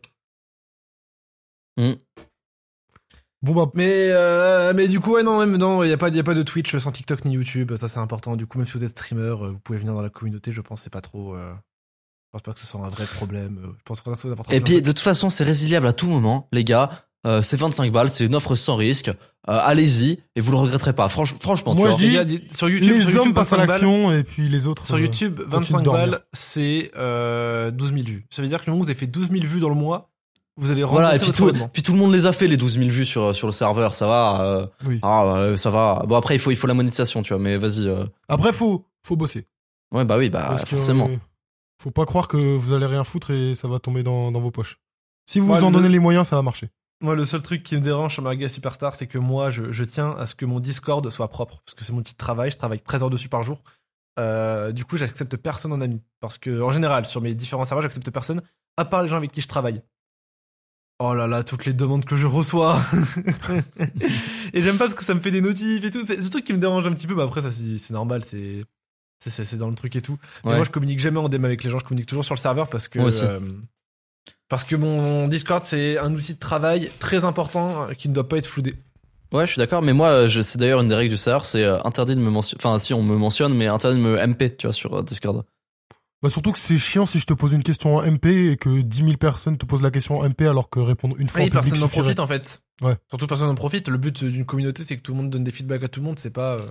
Bon, bah, Mais, euh, mais du coup, ouais, non, même, non, il y a pas, y a pas de Twitch sans TikTok ni YouTube, ça c'est important. Du coup, même si vous êtes streamer, euh, vous pouvez venir dans la communauté, je pense, c'est pas trop, euh, je pense pas que ce soit un vrai problème. Je pense que ça vous apportera Et puis, de toute façon, c'est résiliable à tout moment, les gars. Euh, c'est 25 balles, c'est une offre sans risque. Euh, Allez-y et vous le regretterez pas. Franch- franchement, Moi, tu je vois. dis- dis- sur YouTube, les sur hommes YouTube, passent à 25 balles, l'action et puis les autres. sur euh, YouTube, continuent 25 de dormir. balles, c'est euh, 12 000 vues. Ça veut dire que le moment où vous avez fait 12 000 vues dans le mois, vous allez Voilà, et puis tout, puis tout le monde les a fait, les 12 000 vues sur, sur le serveur, ça va. euh, Oui. ah, ça va. Bon, après, il faut, il faut la monétisation, tu vois, mais vas-y. euh, Après, faut, faut bosser. Ouais, bah oui, bah Parce que, forcément. euh, faut pas croire que vous allez rien foutre et ça va tomber dans, dans vos poches. Si vous Ouais, en le- donnez les moyens, ça va marcher. Moi, le seul truc qui me dérange sur Marga Superstar, c'est que moi, je, je tiens à ce que mon Discord soit propre. Parce que c'est mon petit travail, je travaille 13 heures dessus par jour. Euh, du coup, j'accepte personne en ami. Parce que, en général, sur mes différents serveurs, j'accepte personne, à part les gens avec qui je travaille. Oh là là, toutes les demandes que je reçois. et j'aime pas parce que ça me fait des notifs et tout. C'est ce truc qui me dérange un petit peu. Mais après, ça, c'est normal, c'est. c'est- dans le truc et tout. Mais Ouais. moi, je communique jamais en DM avec les gens, je communique toujours sur le serveur parce que. Euh, parce que mon Discord, c'est un outil de travail très important euh, qui ne doit pas être floudé. Ouais, je suis d'accord, mais moi, euh, je- c'est d'ailleurs une des règles du serveur, c'est euh, interdit de me mentionner. Enfin, si on me mentionne, mais interdit de me MP, tu vois, sur euh, Discord. Bah, surtout que c'est chiant si je te pose une question en MP et que 10 000 personnes te posent la question en MP alors que répondre une fois Oui, en public personne n'en profite en fait. Ouais. Surtout personne n'en profite. Le but d'une communauté, c'est que tout le monde donne des feedbacks à tout le monde. C'est pas. euh,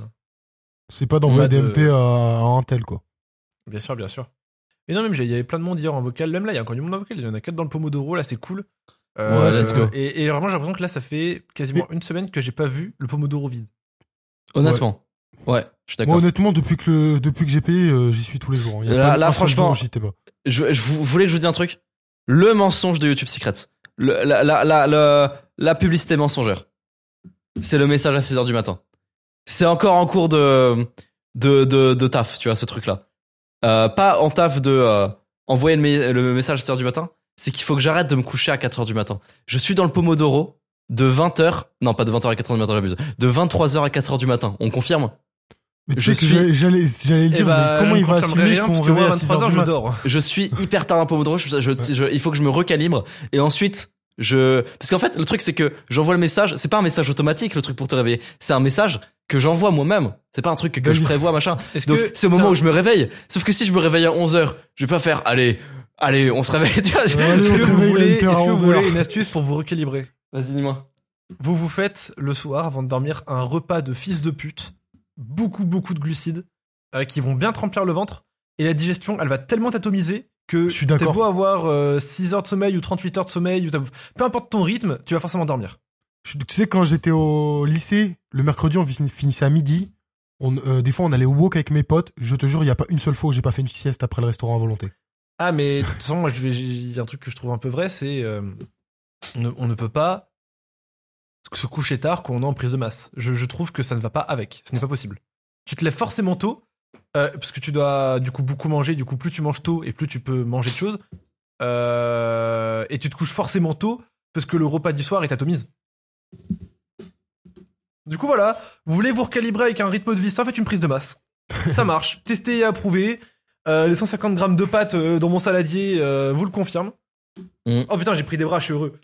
C'est pas d'envoyer des de- MP à, à un tel, quoi. Bien sûr, bien sûr. Et non, même, j'ai- il y avait plein de monde hier en vocal. Même là, il y a encore du monde en vocal. Il y en a quatre dans le Pomodoro. Là, c'est cool. Euh, Ouais, let's go. Et, et vraiment, j'ai l'impression que là, ça fait quasiment une semaine que j'ai pas vu le Pomodoro vide. Honnêtement. Ouais, je suis Moi, d'accord. honnêtement, depuis que, le, depuis que j'ai payé, euh, j'y suis tous les jours. Il y a Là- pas franchement- j'y étais pas. Je, je vous vous voulez que je vous dise un truc? Le mensonge de YouTube Secrets. Le, la, la, la, la, la publicité mensongère. C'est le message à 6h du matin. C'est encore en cours de, de, de, de taf, tu vois, ce truc-là. Euh, pas en taf de euh, envoyer le, me- le message à 6h du matin. C'est qu'il faut que j'arrête de me coucher à 4h du matin. Je suis dans le Pomodoro de 20h. Non, pas de 20h à 4h du matin, j'abuse. De 23h à 4h du matin. On confirme? Mais tu Je suis- j'allais- j'allais Eh dire, bah, mais comment il va assumer rien, son réveil à à 6 23 heures je mat dors. je suis hyper tard dans Pomodoro. Je, je- je- il faut que je me recalibre. Et ensuite, je. Parce qu'en fait, le truc, c'est que j'envoie le message. C'est pas un message automatique, le truc pour te réveiller. C'est un message que j'envoie moi-même. C'est pas un truc que, que Bah je prévois, machin. Donc, c'est au moment où je me réveille. Sauf que si je me réveille à 11h, je vais pas faire, allez, allez, on se réveille. Est-ce que vous voulez, une est-ce heure à que vous 11 voulez heures. une astuce pour vous recalibrer Vas-y, dis-moi. Vous vous faites le soir avant de dormir un repas de fils de pute, beaucoup beaucoup de glucides euh, qui vont bien te remplir le ventre et la digestion elle va tellement t'atomiser que t'es beau avoir 6 heures de sommeil ou 38 heures de sommeil ou peu importe ton rythme, tu vas forcément dormir. Tu sais, quand j'étais au lycée, le mercredi, on fin- finissait à midi. Euh, des fois, on allait au walk avec mes potes. Je te jure, il n'y a pas une seule fois où j'ai pas fait une sieste après le restaurant à volonté. Ah mais de toute façon moi il y a un truc que je trouve un peu vrai c'est euh, on, ne, peut pas se coucher tard quand on est en prise de masse. Je, trouve que ça ne va pas avec, ce n'est pas possible. Tu te lèves forcément tôt euh, parce que tu dois du coup beaucoup manger, du coup plus tu manges tôt et plus tu peux manger de choses. Euh, et tu te couches forcément tôt parce que le repas du soir est atomise. Du coup voilà, vous voulez vous recalibrer avec un rythme de vie sain, faites une prise de masse. Ça marche, testé et approuvé. Euh, les 150 grammes de pâtes euh, dans mon saladier euh, vous le confirme. Mm. Oh putain, j'ai pris des bras, je suis heureux.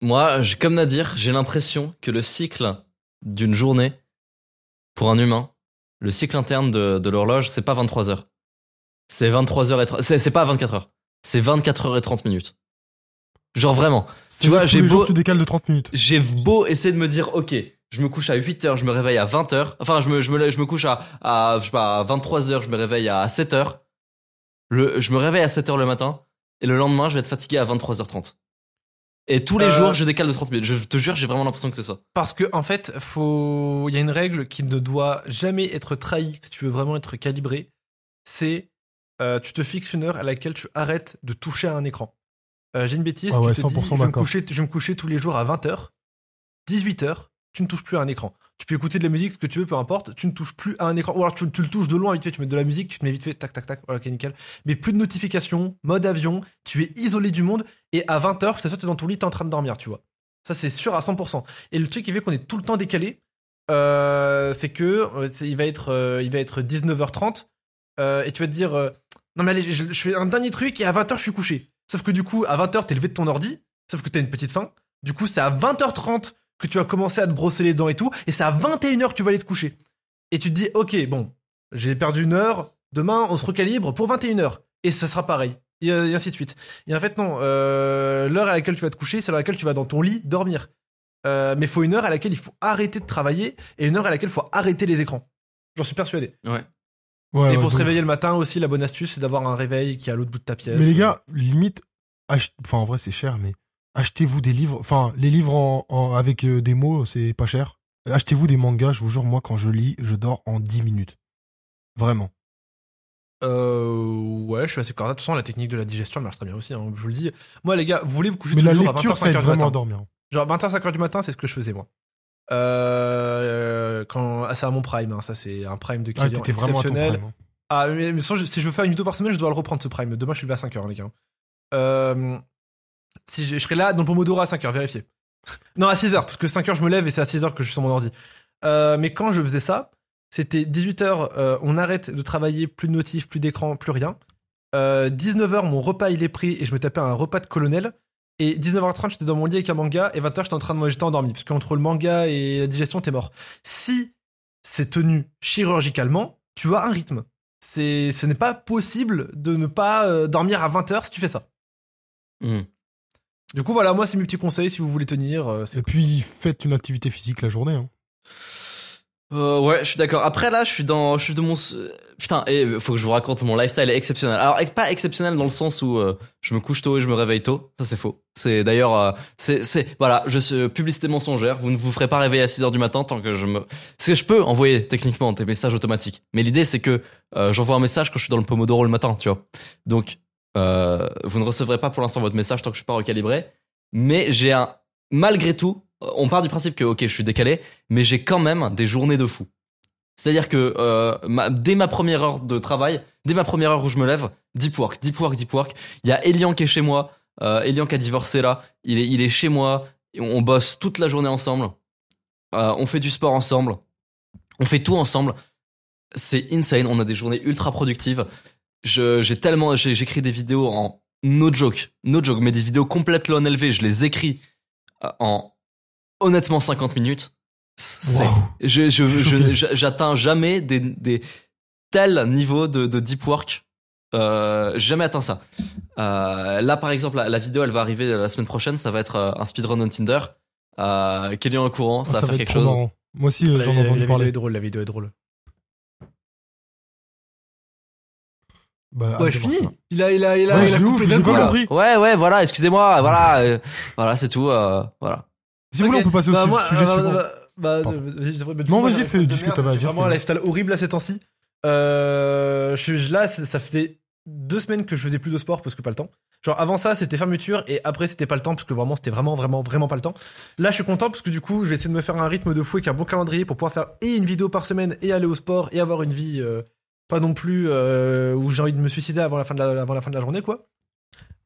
Moi, je- comme Nadir, j'ai l'impression que le cycle d'une journée, pour un humain, le cycle interne de, de l'horloge, c'est pas 23 heures. C'est 23 heures et 30 c'est, c'est pas 24 heures. C'est 24 heures et 30 minutes. Genre vraiment. Tu vois, Tous j'ai jours, beau- tu décales de 30 minutes. J'ai beau essayer de me dire, ok, je me couche à 8 heures, je me réveille à 20 heures. Enfin, je me, je me, je me couche à, à, je sais pas, à 23 heures, je me réveille à 7 heures. Le, je me réveille à 7 heures le matin. Et le lendemain, je vais être fatigué à 23h30. Et tous les Euh, jours, je décale de 30 minutes. Je te jure, j'ai vraiment l'impression que c'est ça. Parce que en fait, faut, il y a une règle qui ne doit jamais être trahie si tu veux vraiment être calibré. C'est, euh, tu te fixes une heure à laquelle tu arrêtes de toucher à un écran. Euh, J'ai une bêtise. Ah tu ouais, te dis, 100% je, vais me coucher, je vais me coucher tous les jours à 20h. 18h, tu ne touches plus à un écran. Tu peux écouter de la musique, ce que tu veux, peu importe. Tu ne touches plus à un écran. Ou alors tu, le touches de loin vite fait. Tu mets de la musique, tu te mets vite fait, tac, tac, tac. Voilà, ok, nickel. Mais plus de notifications, mode avion. Tu es isolé du monde. Et à 20h, c'est ça, t'es dans ton lit, t'es en train de dormir, tu vois. Ça, c'est sûr à 100%. Et le truc qui fait qu'on est tout le temps décalé, euh, c'est que euh, il va être, euh, il va être 19h30 euh, et tu vas te dire non mais allez, je, je fais un dernier truc et à 20h je suis couché. Sauf que du coup, à 20h t'es levé de ton ordi, sauf que t'as une petite faim. Du coup, c'est à 20h30 que tu vas commencer à te brosser les dents et tout, et c'est à 21h que tu vas aller te coucher. Et tu te dis ok, bon, j'ai perdu une heure. Demain, on se recalibre pour 21h et ça sera pareil. Et, euh, et ainsi de suite. Et en fait, non, euh, l'heure à laquelle tu vas te coucher, c'est l'heure à laquelle tu vas dans ton lit dormir. Euh, mais il faut une heure à laquelle il faut arrêter de travailler et une heure à laquelle il faut arrêter les écrans. J'en suis persuadé. Ouais. Ouais, et ouais, pour se réveiller le matin aussi, la bonne astuce, c'est d'avoir un réveil qui est à l'autre bout de ta pièce. Mais les gars, limite, ach- enfin en vrai c'est cher, mais achetez-vous des livres. Enfin, les livres en, en- avec euh, des mots, c'est pas cher. Achetez-vous des mangas. Je vous jure, moi quand je lis, je dors en 10 minutes. Vraiment. Euh, ouais, je suis assez correct. De toute façon, la technique de la digestion marche très bien aussi. hein, je vous le dis. Moi, les gars, vous voulez vous coucher Mais la les jours à 20h, lecture, ça 5h aide du vraiment dormir. Genre 20h, 5h du matin, c'est ce que je faisais moi. Euh, quand, ah, c'est à mon prime, hein, ça c'est un prime de Ah, client t'étais vraiment à ton prime. hein. Ah, mais, mais sans- si je veux faire une vidéo par semaine, je dois le reprendre ce prime. Demain, je suis levé à 5h, les gars. Euh, si je, je serai là dans le Pomodoro à 5h, vérifiez. non, à 6h, parce que 5h, je me lève et c'est à 6h que je suis sur mon ordi. Euh, mais quand je faisais ça, c'était 18h, euh, on arrête de travailler, plus de notifs, plus d'écran, plus rien. Euh, 19h, mon repas il est pris et je me tapais un repas de colonel. Et 19h30, j'étais dans mon lit avec un manga et 20h, j'étais en train de j'étais endormi. Parce qu'entre le manga et la digestion, t'es mort. Si c'est tenu chirurgicalement, tu as un rythme. Ce n'est pas possible de ne pas euh, dormir à 20h si tu fais ça. Hmm. Du coup, voilà, moi, c'est mes petits conseils si vous voulez tenir. euh, Et puis faites une activité physique la journée. hein. Euh, ouais, je suis d'accord. Après là, je suis dans, je suis de mon, putain, et faut que je vous raconte mon lifestyle est exceptionnel. Alors pas exceptionnel dans le sens où euh, je me couche tôt et je me réveille tôt. Ça c'est faux. C'est d'ailleurs, euh, c'est, c'est, voilà, je suis publicité mensongère. Vous ne vous ferez pas réveiller à 6 heures du matin tant que je me, parce que je peux envoyer techniquement des messages automatiques. Mais l'idée c'est que euh, j'envoie un message quand je suis dans le Pomodoro le matin, tu vois. Donc euh, vous ne recevrez pas pour l'instant votre message tant que je suis pas recalibré. Mais j'ai un, malgré tout, on part du principe que ok, je suis décalé, mais j'ai quand même des journées de fou. C'est-à-dire que euh, dès ma première heure de travail, dès ma première heure où je me lève, deep work, deep work, deep work. Il y a Elian qui est chez moi, euh, Elian qui a divorcé là, il est, il est chez moi, on bosse toute la journée ensemble, on fait du sport ensemble, on fait tout ensemble. C'est insane, on a des journées ultra productives. Je, j'ai tellement, j'écris des vidéos en no joke, no joke, mais des vidéos complètes low LV, je les écris euh, en honnêtement 50 minutes. C'est- Wow. je, je, j'atteins jamais des, des tels niveaux de, de deep work. Euh, j'ai jamais atteint ça. Euh, là, par exemple, la, la vidéo, elle va arriver la semaine prochaine. Ça va être euh, un speedrun on Tinder. Euh, Kelly en courant, ça, Ah, va faire être quelque chose. marrant. Moi aussi, La, j'en ai la- la entendu vidéo parler. est drôle, la vidéo est drôle. Bah, Ouais, je finis. ça. Il a, il a, il a, Ouais, il a ouf, coupé d'un coup. Ouais, ouais, voilà. Excusez-moi. voilà, euh, voilà, c'est tout. euh, voilà. Si vous voulez, on peut passer au Bah, moi, sujet euh, suivant. bah, bah, je bah, Non, vas-y, fais, dis ce que t'avais à dire, Vraiment un lifestyle horrible à ces temps-ci. Euh, je suis là, ça ça faisait deux semaines que je faisais plus de sport parce que pas le temps. Genre avant ça, c'était fermeture et après c'était pas le temps parce que vraiment c'était vraiment vraiment vraiment pas le temps. Là, je suis content parce que du coup, je vais essayer de me faire un rythme de fou avec un bon calendrier pour pouvoir faire et une vidéo par semaine et aller au sport et avoir une vie euh, pas non plus euh, où j'ai envie de me suicider avant la fin de la, avant la fin de la journée quoi.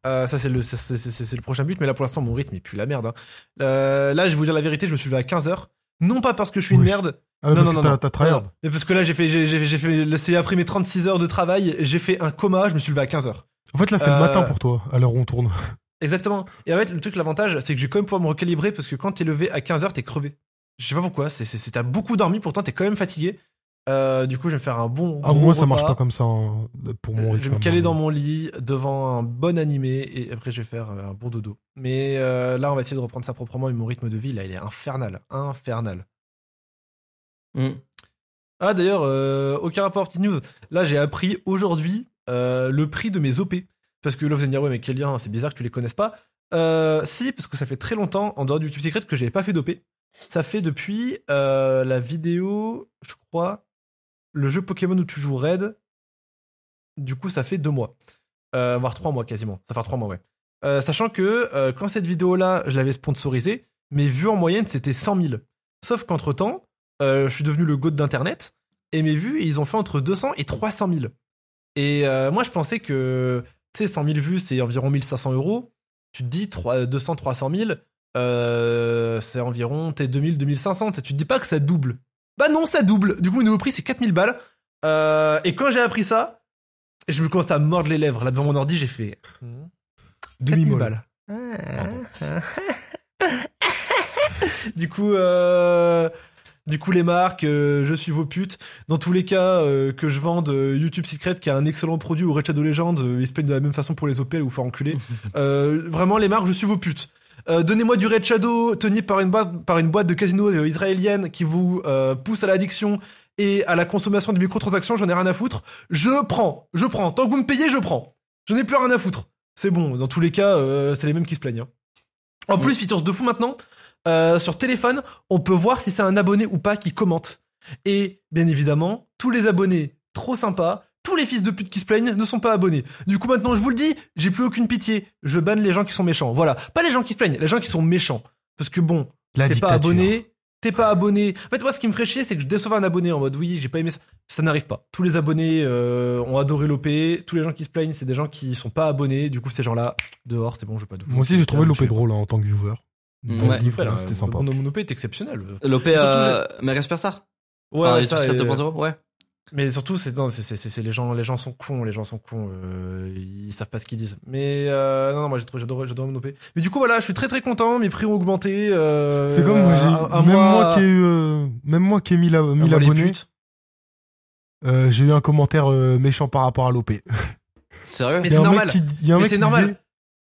Euh, ça c'est le c'est- le prochain but mais là pour l'instant mon rythme il pue la merde. hein. Euh, là, je vais vous dire la vérité, je me suis levé à 15h. Non pas parce que je suis une merde, Ah, t'as- t'as tryhard. non, Mais parce que là, j'ai fait, j'ai, j'ai, j'ai fait, c'est après mes 36 heures de travail, j'ai fait un coma, je me suis levé à 15 heures. En fait, là, c'est le matin pour toi, à l'heure où on tourne. Exactement. Et en fait, le truc, l'avantage, c'est que je vais quand même pouvoir me recalibrer parce que quand t'es levé à 15 heures, t'es crevé. Je sais pas pourquoi, c'est- t'as beaucoup dormi, pourtant t'es quand même fatigué. Euh, du coup, je vais me faire un bon. Ah, moi, ça marche pas comme ça hein, pour mon Euh, rythme. Je vais me caler dans mon lit devant un bon animé et après je vais faire euh, un bon dodo. Mais euh, là, on va essayer de reprendre ça proprement et mon rythme de vie, là, il est infernal. Infernal. Hmm. Ah d'ailleurs, euh, aucun rapport petite news. Là j'ai appris aujourd'hui euh, le prix de mes OP. Parce que là vous allez me dire ouais mais quel lien, c'est bizarre que tu les connaisses pas. Euh, si, parce que ça fait très longtemps, en dehors du YouTube Secret, que j'avais pas fait d'OP. Ça fait depuis euh, la vidéo, je crois, le jeu Pokémon où tu joues Red. Du coup ça fait deux mois. Euh, voire trois mois quasiment. Ça fait trois mois ouais. Euh, sachant que euh, quand cette vidéo-là, je l'avais sponsorisée, mes vues en moyenne, c'était 100 000. Sauf qu'entre-temps, euh, je suis devenu le goat d'Internet, et mes vues, ils ont fait entre 200 et 300 000. Et moi, je pensais que, tu sais, 100 000 vues, c'est environ 1500 euros. Tu te dis 3, 200, 300 000, euh, c'est environ t'es 2000, 2500. Tu te dis pas que ça double. Bah non, ça double. Du coup, le nouveau prix, c'est 4000 balles. Euh, et quand j'ai appris ça, je me commence à mordre les lèvres. Là, devant mon ordi, j'ai fait... 4000 Demi-molle. balles. du coup, euh, du coup, les marques, euh, je suis vos putes. Dans tous les cas, euh, que je vende YouTube Secret, qui a un excellent produit, ou Red Shadow Legends, ils se plaignent de la même façon pour les OPL ou faire enculer. Vraiment, les marques, je suis vos putes. Euh, Donnez-moi du Red Shadow tenu par une boîte, par une boîte de casino euh, israélienne qui vous euh, pousse à l'addiction et à la consommation de microtransactions, j'en ai rien à foutre. Je prends, je prends. Tant que vous me payez, je prends. J'en ai plus rien à foutre. C'est bon, dans tous les cas, euh, c'est les mêmes qui se plaignent. hein. En plus, features de fou maintenant, sur téléphone, on peut voir si c'est un abonné ou pas qui commente. Et bien évidemment, tous les abonnés trop sympas, tous les fils de pute qui se plaignent ne sont pas abonnés. Du coup, maintenant, je vous le dis, j'ai plus aucune pitié. Je banne les gens qui sont méchants. Voilà, pas les gens qui se plaignent, les gens qui sont méchants. Parce que bon, La t'es pas abonné, t'es pas abonné. En fait, moi, ce qui me ferait chier, c'est que je déçois un abonné en mode oui, j'ai pas aimé ça. Ça n'arrive pas. Tous les abonnés euh, ont adoré l'OP. Tous les gens qui se plaignent, c'est des gens qui sont pas abonnés. Du coup, ces gens-là, dehors, c'est bon, je veux pas de vous. Moi aussi, j'ai trouvé Euh, l'OP drôle hein, en tant que viewer. Dans Ouais. c'était sympa. Mon, mon OP est exceptionnel. L'OP euh, Superstar Ouais, Enfin, ça, Secret et- 2.0 Ouais. Mais surtout, c'est les gens, les gens sont cons, les gens sont cons. euh, ils savent pas ce qu'ils disent. Mais euh, non, non, moi j'ai trouvé, j'adore, j'adore mon OP. Mais du coup, voilà, je suis très très content. Mes prix ont augmenté. euh, C'est comme moi, j'ai- un- un même mois- moi qui ai eu, euh, même moi qui ai 1000 un 1000 mois les abonnés, putes. euh, j'ai eu un commentaire euh, méchant par rapport à l'OP. Sérieux Mais c'est normal. qui- il y a un Mais c'est normal. disait-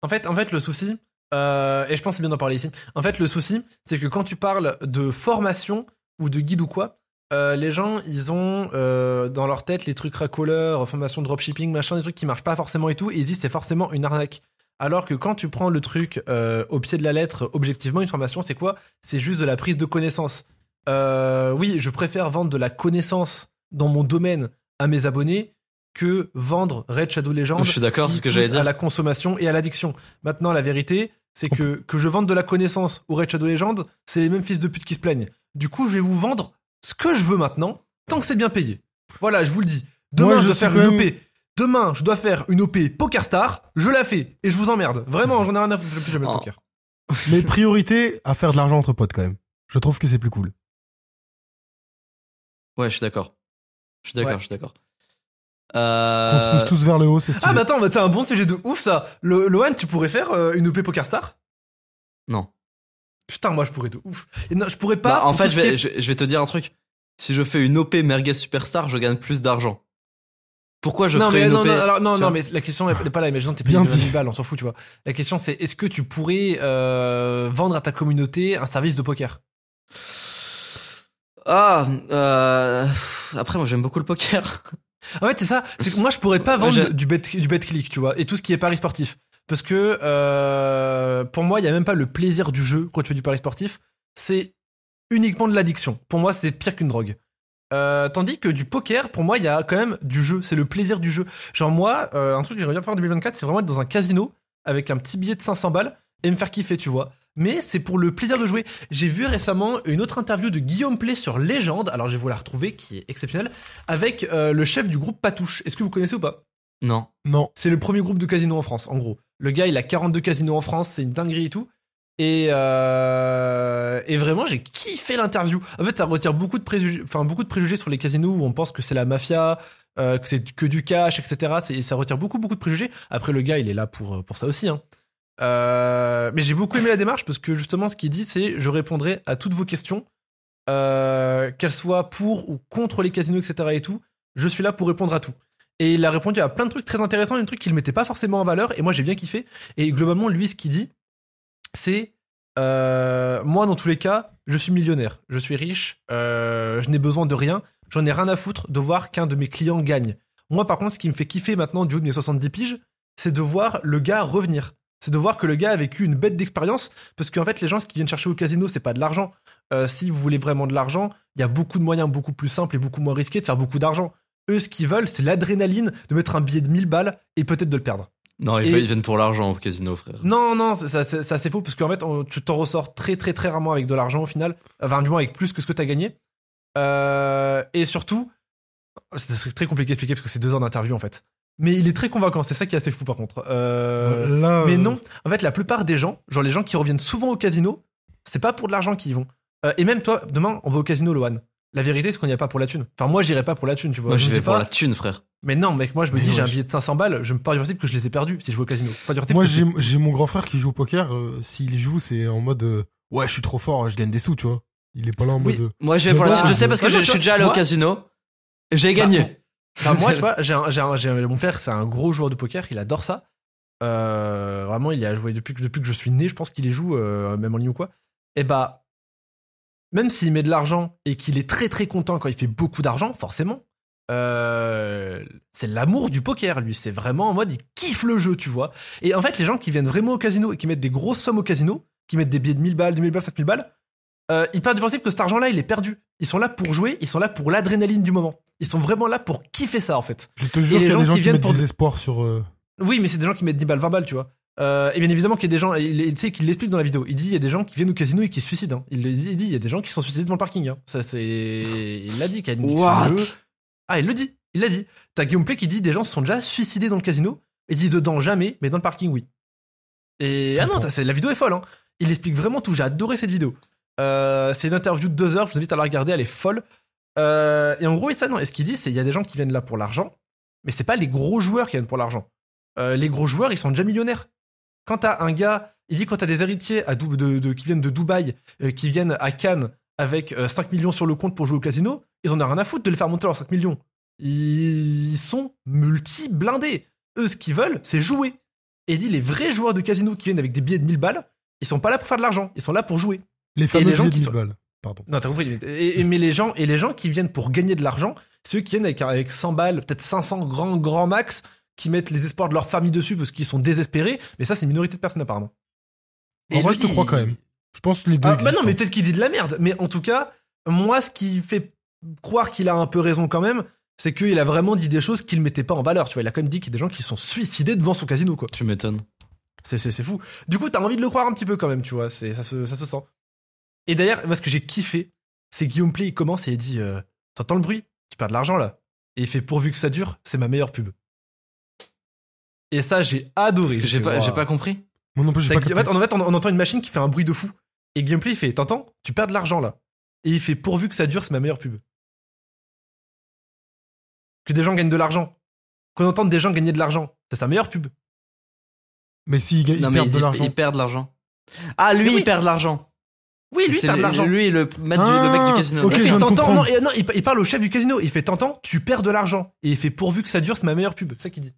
En fait, en fait, le souci, euh, et je pense que c'est bien d'en parler ici. En fait, le souci, c'est que quand tu parles de formation ou de guide ou quoi, euh, les gens, ils ont euh, dans leur tête les trucs racoleurs, formation dropshipping, machin, des trucs qui marchent pas forcément et tout, et ils disent c'est forcément une arnaque. Alors que quand tu prends le truc euh, au pied de la lettre, objectivement, une formation, c'est quoi? C'est juste de la prise de connaissance. Oui, je préfère vendre de la connaissance dans mon domaine à mes abonnés que vendre Red Shadow Legends. Je suis d'accord, ce que j'allais dire. À la consommation et à l'addiction. Maintenant, la vérité, c'est que que je vende de la connaissance ou Red Shadow Legends, c'est les mêmes fils de pute qui se plaignent. Du coup, je vais vous vendre ce que je veux maintenant, tant que c'est bien payé. Voilà, je vous le dis. Demain, Moi, je je dois faire une OP. Demain, je dois faire une OP Poker Star. Je la fais et je vous emmerde. Vraiment, j'en ai rien à foutre. Je fais plus jamais le Oh. poker. Mais priorité à faire de l'argent entre potes quand même. Je trouve que c'est plus cool. Ouais, je suis d'accord. Je suis d'accord, Ouais. je suis d'accord. Qu'on se Euh... pousse tous vers le haut, c'est stylé. Ah, mais attends, mais t'as un bon sujet de ouf ça. Le Lohan, tu pourrais faire euh, une OP Poker Star? Non. Putain, moi je pourrais de ouf. Et non, je pourrais pas. Bah, en fait, je vais, est- je, je vais te dire un truc. Si je fais une OP Merguez Superstar, je gagne plus d'argent. Pourquoi je non, ferais mais une non, OP non, alors, non, mais la question n'est pas là. Imaginons que t'es payé Bien 20 000 dit. balles, on s'en fout, tu vois. La question c'est est-ce que tu pourrais euh, vendre à ta communauté un service de poker? Ah, euh... après, moi, j'aime beaucoup le poker. En fait, c'est ça. C'est que moi, je pourrais pas vendre du bet, du bet click, tu vois, et tout ce qui est paris sportif. Parce que euh, pour moi, il y a même pas le plaisir du jeu quand tu fais du pari sportif. C'est uniquement de l'addiction. Pour moi, c'est pire qu'une drogue. Euh, tandis que du poker, pour moi, il y a quand même du jeu. C'est le plaisir du jeu. Genre moi, euh, un truc que j'aimerais bien faire en 2024, c'est vraiment être dans un casino avec un petit billet de 500 balles et me faire kiffer, tu vois. Mais c'est pour le plaisir de jouer. J'ai vu récemment une autre interview de Guillaume Play sur Légende, alors je vais vous la retrouver, qui est exceptionnelle, avec euh, le chef du groupe Patouche. Est-ce que vous connaissez ou pas? Non. Non. C'est le premier groupe de casinos en France, en gros. Le gars, il a 42 casinos en France, c'est une dinguerie et tout. Et, euh, et vraiment, j'ai kiffé l'interview. En fait, ça retire beaucoup de préjugés, beaucoup de préjugés sur les casinos où on pense que c'est la mafia, euh, que c'est que du cash, etc. Ça retire beaucoup beaucoup de préjugés. Après, le gars, il est là pour pour ça aussi. Hein. Euh, mais j'ai beaucoup aimé la démarche parce que justement, ce qu'il dit, c'est je répondrai à toutes vos questions, qu'elles soient pour ou contre les casinos, etc. Et tout. Je suis là pour répondre à tout. Et il a répondu à plein de trucs très intéressants, des trucs qu'il mettait pas forcément en valeur. Et moi, j'ai bien kiffé. Et globalement, lui, ce qu'il dit, c'est euh, moi, dans tous les cas, je suis millionnaire, je suis riche, euh, je n'ai besoin de rien, j'en ai rien à foutre de voir qu'un de mes clients gagne. Moi, par contre, ce qui me fait kiffer maintenant du haut de mes 70 piges, c'est de voir le gars revenir. C'est de voir que le gars a vécu une bête d'expérience, parce qu'en fait, les gens, ce qu'ils viennent chercher au casino, c'est pas de l'argent. Euh, si vous voulez vraiment de l'argent, il y a beaucoup de moyens beaucoup plus simples et beaucoup moins risqués de faire beaucoup d'argent. Eux, ce qu'ils veulent, c'est l'adrénaline de mettre un billet de 1000 balles et peut-être de le perdre. Non, ils, Et- ils viennent pour l'argent au casino, frère. Non, non, c'est ça- c'est c'est assez faux parce qu'en fait, on- tu t'en ressors très, très, très rarement avec de l'argent au final. Enfin, du moins avec plus que ce que t'as gagné. Euh, et surtout, c'est très compliqué à expliquer parce que c'est deux heures d'interview en fait. Mais il est très convaincant, c'est ça qui est assez fou par contre. Euh, Là, mais euh, non, en fait, la plupart des gens, genre les gens qui reviennent souvent au casino, c'est pas pour de l'argent qu'ils y vont. Euh, et même toi, demain, on va au casino, Lohan. La vérité, c'est qu'on n'y a pas pour la thune. Enfin, moi, j'irai pas pour la thune, tu vois. Moi, Je vais dis pour pas- la thune, frère. Mais non, mec, moi, je me Mais dis, j'ai un billet de 500 balles, je me pars du principe que je les ai perdus si je vais au casino. Pas du Moi, j'ai j'ai mon grand frère qui joue au poker. euh, S'il joue, c'est en mode euh, ouais, je suis trop fort, je gagne des sous, tu vois. Il est pas là en Oui. mode. euh, Moi, je vais pour la thune. Je sais parce que je, suis déjà allé au moi- casino. et J'ai Bah, gagné. Enfin, moi, tu vois, j'ai un, j'ai un- j'ai un- mon père, c'est un gros joueur de poker, il adore ça. Euh, vraiment, il y a joué depuis que, depuis que je suis né, je pense qu'il y joue, euh, même en ligne ou quoi. Et bah, même s'il met de l'argent et qu'il est très très content quand il fait beaucoup d'argent, forcément, euh, c'est l'amour du poker, lui. C'est vraiment en mode, il kiffe le jeu, tu vois. Et en fait, les gens qui viennent vraiment au casino et qui mettent des grosses sommes au casino, qui mettent des billets de 1000 balles, 2000 balles, 5000 balles, euh, ils partent du principe que cet argent-là, il est perdu. Ils sont là pour jouer, ils sont là pour l'adrénaline du moment. Ils sont vraiment là pour kiffer ça, en fait. Je te jure les qu'il y a gens des gens qui viennent pour- des espoirs sur. euh, Oui, mais c'est des gens qui mettent 10 balles, 20 balles, tu vois. Euh, et bien évidemment qu'il y a des gens, il, il- tu sais qu'il l'explique dans la vidéo. Il dit il y a des gens qui viennent au casino et qui se suicident. hein. Il, il dit il y a des gens qui sont suicidés devant le parking. hein. Ça c'est, il l'a dit qu'il y a une addiction What? au jeu. Ah, il le dit, il l'a dit. T'as Guillaume Play qui dit des gens se sont déjà suicidés dans le casino. Et il dit dedans jamais, mais dans le parking oui. Et ah non, la vidéo est folle. Hein. Il explique vraiment tout. J'ai adoré cette vidéo. Euh, c'est une interview de deux heures. Je vous invite à la regarder. Elle est folle. Euh, et en gros, et ça non. Et ce qu'il dit, c'est il y a des gens qui viennent là pour l'argent, mais c'est pas les gros joueurs qui viennent pour l'argent. Euh, les gros joueurs, ils sont déjà millionnaires. Quand t'as un gars, il dit quand t'as des héritiers à Dou- de, de- qui viennent de Dubaï, euh, qui viennent à Cannes avec euh, 5 millions sur le compte pour jouer au casino, ils en ont rien à foutre de les faire monter leurs 5 millions. Ils sont multi-blindés. Eux, ce qu'ils veulent, c'est jouer. Et il dit les vrais joueurs de casino qui viennent avec des billets de 1000 balles, ils sont pas là pour faire de l'argent, ils sont là pour jouer. Les fameux les gens billets de qui 1000 sont- balles. Pardon. Non, t'as compris. Et, et- mais les gens, et les gens qui viennent pour gagner de l'argent, ceux qui viennent avec, avec 100 balles, peut-être 500 grands, grands max, qui mettent les espoirs de leur famille dessus parce qu'ils sont désespérés. Mais ça, c'est une minorité de personnes apparemment. En vrai, je te crois quand même. Je pense que les deux. Ah, bah non, mais hein. peut-être qu'il dit de la merde. Mais en tout cas, moi, ce qui fait croire qu'il a un peu raison quand même, c'est qu'il a vraiment dit des choses qu'il mettait pas en valeur. Tu vois, il a quand même dit qu'il y a des gens qui sont suicidés devant son casino, quoi. Tu m'étonnes. C'est, c'est, c'est fou. Du coup, t'as envie de le croire un petit peu quand même, tu vois. C'est, ça, se, ça se sent. Et d'ailleurs, moi, ce que j'ai kiffé, c'est Guillaume Play, il commence et il dit euh, T'entends le bruit? Tu perds de l'argent là. Et il fait Pourvu que ça dure, c'est ma meilleure pub. Et ça, j'ai adoré. J'ai pas, j'ai Waouh. pas compris. Moi non plus, j'ai pas en, fait, en fait, on, on entend une machine qui fait un bruit de fou. Et Guillaume Play, il fait T'entends? Tu perds de l'argent là. Et il fait Pourvu que ça dure, c'est ma meilleure pub. Que des gens gagnent de l'argent. Qu'on entende des gens gagner de l'argent. C'est sa meilleure pub. Mais perdent il, de l'argent. il perd de l'argent. Ah, lui, oui. il perd de l'argent. Oui, lui, il perd de l'argent. Lui, le, maître du- le mec du casino. ok, Il fait t'entends, non, il parle au chef du casino. Il fait t'entends, tu perds de l'argent. Et il fait pourvu que ça dure, c'est ma meilleure pub. C'est ça qu'il dit.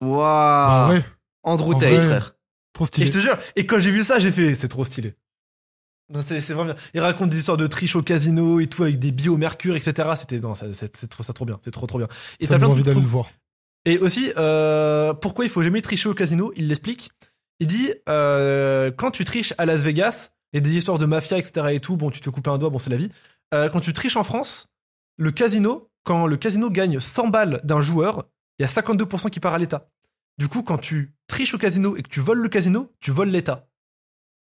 Waouh. Bah ouais, Andrew Tate, frère. trop Et stylé. je te jure, et quand j'ai vu ça, j'ai fait c'est trop stylé. C'est vraiment bien. Il raconte des histoires de triche au casino et tout avec des au mercure, etc. C'était non, c'est trop ça trop bien. C'est trop trop bien. Et t'as plein donne de envie trucs voir. Et aussi, euh, pourquoi il faut jamais tricher au casino? Il l'explique. Il dit euh, quand tu triches à Las Vegas et des histoires de mafia, etc. et tout, bon, tu te coupes un doigt, bon, c'est la vie. Euh, quand tu triches en France, le casino, quand le casino gagne 100 balles d'un joueur, il y a 52% qui part à l'État. Du coup, quand tu triches au casino et que tu voles le casino, tu voles l'État.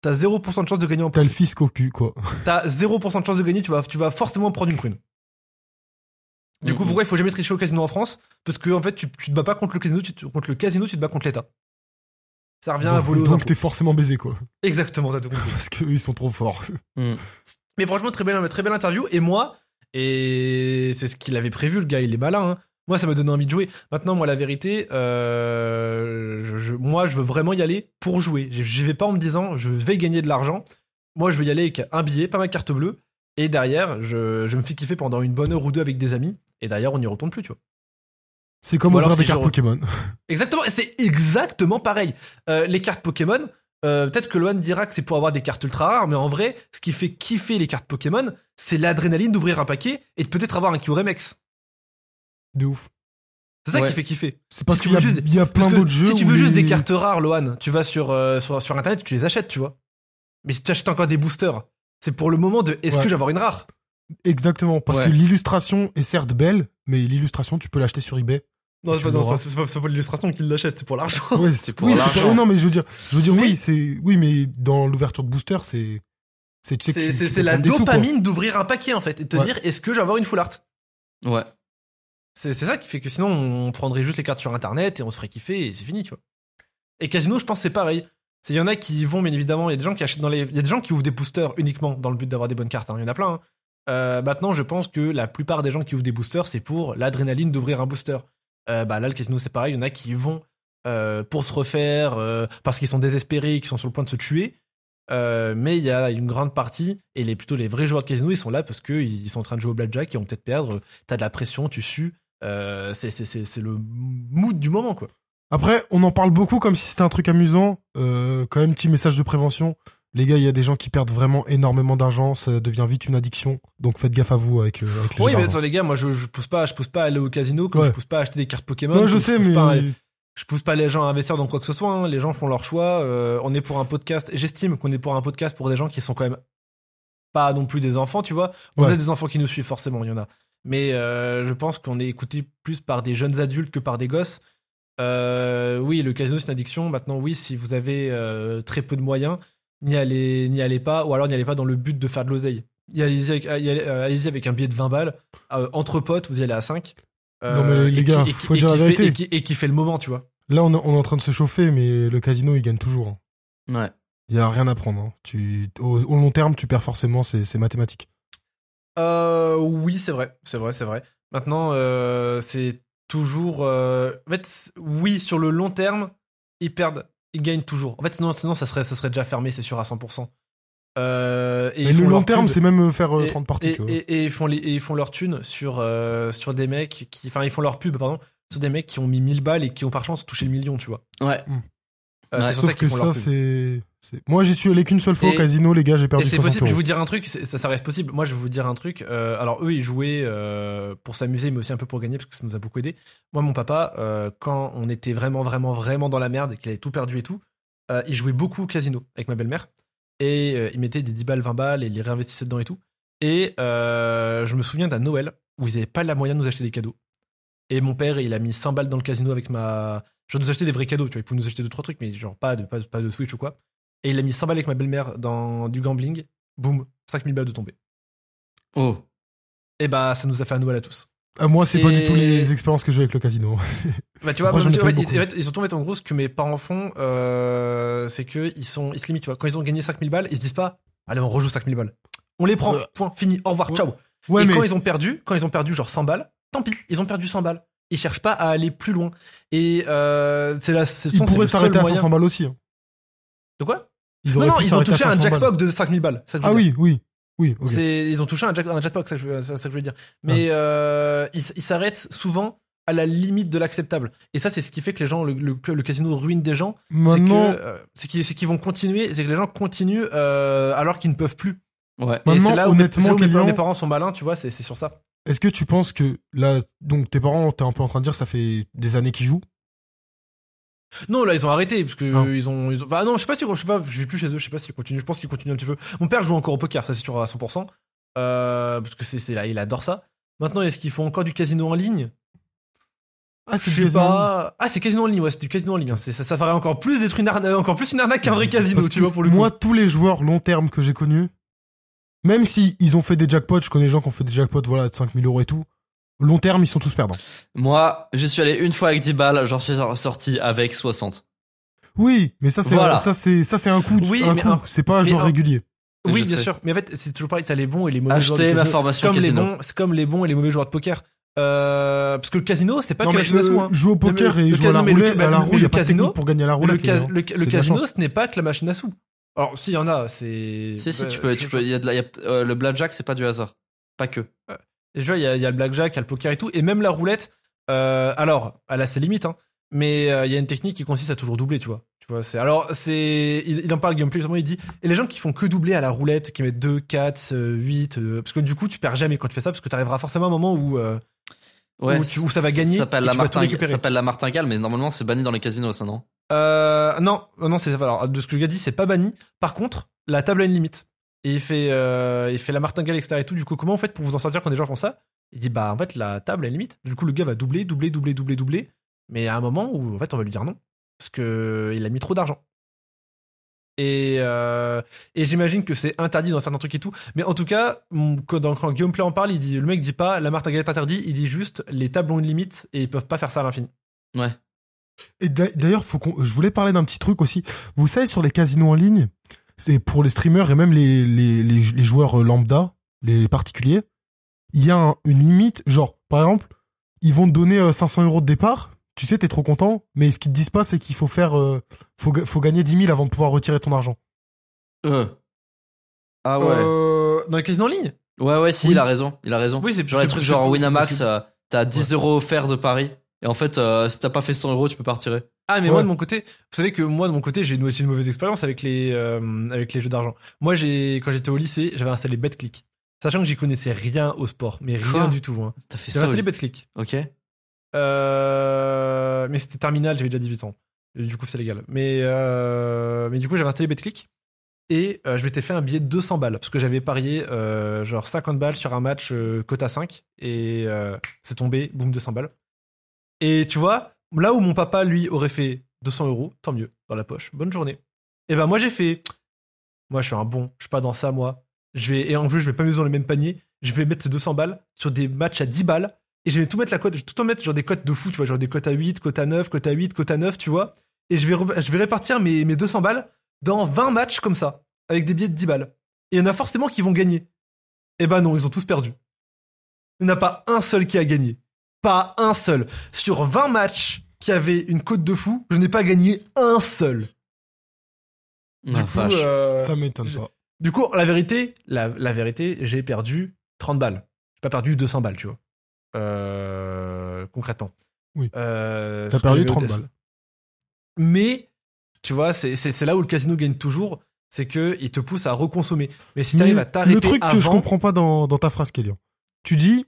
T'as 0% de chance de gagner en T'as le fisc au cul, quoi. T'as 0% de chance de gagner, tu vas, tu vas forcément prendre une prune. Du coup, pourquoi il faut jamais tricher au casino en France? Parce que en fait, tu, tu te bats pas contre le casino, tu te, contre le casino, tu te bats contre l'État. Ça revient à voler aux Donc t'es forcément baisé, quoi. Exactement, t'as tout compris. Parce qu'eux, ils sont trop forts. Mais franchement, très belle, très belle interview. Et moi, et c'est ce qu'il avait prévu, le gars, il est malin. hein. Moi, ça m'a donné envie de jouer. Maintenant, moi, la vérité, euh, je, je- moi, je veux vraiment y aller pour jouer. Je je vais pas en me disant, je vais gagner de l'argent. Moi, je veux y aller avec un billet, pas ma carte bleue. Et derrière, je, me fais kiffer pendant une bonne heure ou deux avec des amis. Et derrière, on n'y retourne plus, tu vois. C'est comme Ou ouvrir des cartes Pokémon. Exactement, et c'est exactement pareil. Euh, les cartes Pokémon, euh, peut-être que Loan dira que c'est pour avoir des cartes ultra rares, mais en vrai, ce qui fait kiffer les cartes Pokémon, c'est l'adrénaline d'ouvrir un paquet et de peut-être avoir un Kyuremex. De ouf. C'est ça Ouais. qui fait kiffer. C'est parce Si qu'il y, a- y a plein d'autres jeux si tu veux juste des cartes rares, Loan, tu vas sur, euh, sur, sur internet, tu les achètes, tu vois. Mais si tu achètes encore des boosters, c'est pour le moment de est-ce Ouais. que je vais avoir une rare? Exactement. Parce Ouais. que l'illustration est certes belle, mais l'illustration, tu peux l'acheter sur eBay. Non, c'est pas, pas, pas pour l'illustration qu'il l'achète, c'est pour l'argent. Ouais, C'est pour oui, l'argent. oh non, mais je veux dire, je veux dire, Oui. oui, c'est, oui, mais dans l'ouverture de booster, c'est, c'est, tu sais que C'est la dopamine d'ouvrir un paquet en fait et de te Ouais. dire est-ce que je vais avoir une full art? Ouais. C'est ça qui fait que sinon on prendrait juste les cartes sur internet et on se ferait kiffer et c'est fini, tu vois. Et Casino, je pense c'est pareil. Il y en a qui vont, bien évidemment. Il y a des gens qui achètent dans les. Il y a des gens qui ouvrent des boosters uniquement dans le but d'avoir des bonnes cartes. hein. Il y en a plein. hein. Euh, maintenant, je pense que la plupart des gens qui ouvrent des boosters, c'est pour l'adrénaline d'ouvrir un booster. Euh, bah là, le casino, c'est pareil. Il y en a qui vont euh, pour se refaire, parce qu'ils sont désespérés, qu'ils sont sur le point de se tuer. Mais il y a une grande partie, et les, plutôt les vrais joueurs de casino, ils sont là parce qu'ils sont en train de jouer au blackjack, ils vont peut-être perdre. T'as de la pression, tu sues. Euh, c'est le mood du moment, quoi. Après, on en parle beaucoup comme si c'était un truc amusant. Euh, quand même, petit message de prévention. Les gars, il y a des gens qui perdent vraiment énormément d'argent, ça devient vite une addiction. Donc faites gaffe à vous avec, euh, avec les Oui, mais attends, les gars, moi je, je pousse pas, je pousse pas à aller au casino, comme Ouais. je pousse pas à acheter des cartes Pokémon. Non, je sais, pousse mais pas à- je pousse pas les gens à investir dans quoi que ce soit. hein. Les gens font leur choix. euh, on est pour un podcast. J'estime qu'on est pour un podcast pour des gens qui sont quand même pas non plus des enfants, tu vois. On Ouais. a des enfants qui nous suivent forcément, il y en a. Mais euh, je pense qu'on est écouté plus par des jeunes adultes que par des gosses. Euh, oui, le casino c'est une addiction. Maintenant, oui, si vous avez euh, très peu de moyens, n'y allez, n'y allez pas, ou alors n'y allez pas dans le but de faire de l'oseille. Y Allez-y avec, y allez- euh, allez-y avec un billet de 20 balles. Euh, entre potes, vous y allez à 5. Non, mais les et gars, qui- et qui- faut et dire la vérité. et qui- Et qui fait le moment, tu vois. Là, on, est- on est en train de se chauffer, mais le casino, il gagne toujours. hein. Ouais. Il y a rien à prendre. hein. Tu, au, au long terme, tu perds forcément, c'est c'est mathématique. Euh, oui, c'est vrai, c'est vrai, c'est vrai. Maintenant, euh, c'est toujours. euh, En fait, oui, sur le long terme, ils perdent, ils gagnent toujours. En fait, sinon, sinon ça serait, ça serait déjà fermé, c'est sûr à 100%. Euh, et le long terme, c'est même faire euh, et, 30 parties. et- tu vois. et- et ils font les, et ils font leur thune sur euh, sur des mecs qui, enfin, ils font leur pub, pardon, sur des mecs qui ont mis 1000 balles et qui ont par chance touché le million, tu vois. Ouais. Euh, Ouais, Sauf que ça, c'est. Moi, j'y suis allé qu'une seule fois au casino, les gars, j'ai perdu c'est 60 possible, je vais vous dire un truc, ça, ça reste possible. Moi, je vais vous dire un truc. euh, alors, eux, ils jouaient euh, pour s'amuser, mais aussi un peu pour gagner, parce que ça nous a beaucoup aidé. Moi, mon papa, euh, quand on était vraiment, vraiment, vraiment dans la merde, et qu'il avait tout perdu et tout, il jouait beaucoup au casino avec ma belle-mère. Et il mettait des 10 balles, 20 balles, et il les réinvestissait dedans et tout. Et je me souviens d'un Noël où ils n'avaient pas la moyen de nous acheter des cadeaux. Et mon père, il a mis 100 balles dans le casino avec ma. Genre, nous acheter des vrais cadeaux, tu vois. Il pouvait nous acheter deux, trois trucs, mais genre pas de, pas, de- pas de Switch ou quoi. Et il a mis 100 balles avec ma belle-mère dans du gambling. Boum, 5000 balles de tomber. Oh. Et bah, ça nous a fait un Noël à tous. Ah, moi, c'est pas du tout les expériences que j'ai avec le casino. Bah, tu vois, tu ils, beaucoup. en ils gros ce que mes parents font, euh, c'est que ils sont, ils se limitent, tu vois. Quand ils ont gagné 5000 balles, ils se disent pas, allez, on rejoue 5000 balles. On les prend, point, fini, au revoir, Ouais. ciao. Ouais, et mais quand ils ont perdu, quand ils ont perdu genre 100 balles, tant pis, ils ont perdu 100 balles. Ils cherchent pas à aller plus loin. Et euh, c'est la, ce ils pourraient s'arrêter à moyen- 500 balles aussi. hein. De quoi? Ils Non, non, ils ont touché un 500 balles. jackpot de 5000 balles. c'est ça que je veux Ah dire. oui, oui. Oui, ils ont touché un, jack, un jackpot, c'est ça que je veux- c'est ça que je veux dire. Mais euh, ils s'arrêtent souvent à la limite de l'acceptable. Et ça, c'est ce qui fait que les gens, le, le- que le casino ruine des gens. C'est que, Maintenant, euh, c'est qu'ils, vont continuer, c'est que les gens continuent euh, alors qu'ils ne peuvent plus. Ouais. Et Maintenant, c'est là où, mes- honnêtement, là où mes parents sont malins, tu vois, c'est sur ça. Est-ce que tu penses que là, donc tes parents, t'es un peu en train de dire, ça fait des années qu'ils jouent? Non, là, ils ont arrêté, parce que Non. ils ont, ils ont. Bah non, je sais pas si, je sais pas, je vais plus chez eux, je sais pas s'ils continuent. Je pense qu'ils continuent un petit peu. Mon père joue encore au poker, ça c'est sûr à 100%. Euh, parce que c'est, là, il adore ça. Maintenant, est-ce qu'ils font encore du casino en ligne? Ah, c'est casino. pas. Ah, c'est casino en ligne, ouais, c'est du casino en ligne. hein. Ça, ça ferait encore plus d'être une arnaque, encore plus une arnaque qu'un vrai casino, Parce tu vois, pour le moi, coup. tous les joueurs long terme que j'ai connus, même si ils ont fait des jackpots, je connais des gens qui ont fait des jackpots, voilà, de 5000 euros et tout. Long terme, ils sont tous perdants. Moi, j'y suis allé une fois avec 10 balles, j'en suis sorti avec 60. Oui, mais ça c'est Voilà. ça c'est ça c'est un coup, de- Oui, un coup. c'est pas un joueur un- régulier. Oui, Je bien sais. sûr. Mais en fait, c'est toujours pareil, t'as les bons et les mauvais joueurs de Acheter ma casino. formation comme les casino. bons, c'est comme les bons et les mauvais joueurs de poker. Euh, parce que le casino, c'est pas non que mais la machine à sous, hein. jouer au poker et jouer à la ca- mais le- roulette, à la de casino- pour gagner à la Le, roulette. les le- le casino, ce n'est pas que la machine à sous. Alors, s'il y en a, c'est. Si, si, bah, tu peux, tu peux, y a de la, il y a- euh, le blackjack, c'est pas du hasard. Pas que. Et je vois, il y, a, il y a le blackjack, il y a le poker et tout, et même la roulette. euh, alors, elle a ses limites, hein, mais euh, il y a une technique qui consiste à toujours doubler, tu vois. Tu vois, c'est alors c'est il, il en parle gameplay justement, il dit et les gens qui font que doubler à la roulette, qui mettent 2, 4, euh, 8 euh, parce que du coup, tu perds jamais quand tu fais ça parce que tu arriveras forcément à un moment où euh, Où tu- où ça va gagner Ça s'appelle la, tu la martingale, mais normalement, c'est banni dans les casinos, ça, non? Euh, non, non, c'est alors de ce que le gars dit, c'est pas banni. Par contre, la table a une limite. Et il fait euh, il fait la martingale etc et tout. Du coup, comment vous faites pour vous en sortir quand des gens font ça? Il dit bah en fait la table a une limite. Du coup, le gars va doubler, doubler, doubler, doubler, doubler Mais à un moment où, en fait, on va lui dire non. Parce que il a mis trop d'argent. Et, euh, et j'imagine que c'est interdit dans certains trucs et tout. Mais en tout cas, quand, Guillaume Play en parle, il dit, le mec dit pas la marque à galette interdit, il dit juste les tables ont une limite et ils peuvent pas faire ça à l'infini. Ouais. Et d'a- d'ailleurs, faut qu'on, je voulais parler d'un petit truc aussi. Vous savez, sur les casinos en ligne, c'est pour les streamers et même les, les, les, les joueurs euh, lambda, les particuliers, il y a un- une limite. Genre, par exemple, ils vont te donner euh, 500 euros de départ. Tu sais, t'es trop content. Mais ce qu'ils te disent pas, c'est qu'il faut faire, euh, faut, ga- faut gagner 10 000 avant de pouvoir retirer ton argent. Euh. Ah ouais. Euh, dans les casinos en ligne? Ouais, ouais, si, Oui. il a raison. Il a raison. Oui, c'est Genre les trucs genre c'est Winamax, euh, t'as 10 euros offerts de Paris. Et en fait, euh, si t'as pas fait 100 euros, tu peux pas retirer. Ah mais Ouais. moi de mon côté, vous savez que moi de mon côté j'ai une, une mauvaise expérience avec les euh, avec les jeux d'argent. Moi j'ai quand j'étais au lycée j'avais installé BetClick, sachant que j'y connaissais rien au sport, mais rien Quoi du tout. Hein. T'as fait J'avais ça. installé BetClick, Ok. euh, mais c'était terminal, j'avais déjà 18 ans, du coup c'est légal. Mais euh, mais du coup j'avais installé BetClick et euh, je m'étais fait un billet de 200 balles parce que j'avais parié euh, genre 50 balles sur un match euh, quota 5 et euh, c'est tombé, boum 200 balles. Et tu vois, là où mon papa, lui, aurait fait 200 euros, tant mieux, dans la poche. Bonne journée. Et ben moi, j'ai fait. Moi, je suis un bon, je suis pas dans ça, moi. Je vais, et en plus, je vais pas mettre dans le même panier. Je vais mettre ces 200 balles sur des matchs à 10 balles. Et je vais tout mettre la cote, je vais tout en mettre genre des cotes de fou, tu vois, genre des cotes à 8, cotes à 9, cotes à 8, cotes à 9, tu vois. Et je vais, je vais répartir mes, mes 200 balles dans 20 matchs comme ça, avec des billets de 10 balles. Et il y en a forcément qui vont gagner. Eh ben non, ils ont tous perdu. Il n'y en a pas un seul qui a gagné. Pas un seul. Sur 20 matchs qui avaient une cote de fou, je n'ai pas gagné un seul. Du coup, euh, Ça m'étonne pas. du coup, la vérité, la, la vérité, j'ai perdu 30 balles. J'ai pas perdu 200 balles, tu vois. Euh, concrètement. Oui. Euh, T'as perdu j'avais au 30 test. balles. Mais, tu vois, c'est là où le casino gagne toujours, c'est que il te pousse à reconsommer. Mais si t'arrives à t'arrêter le truc avant, que je comprends pas dans, dans ta phrase, Kélian. Tu dis,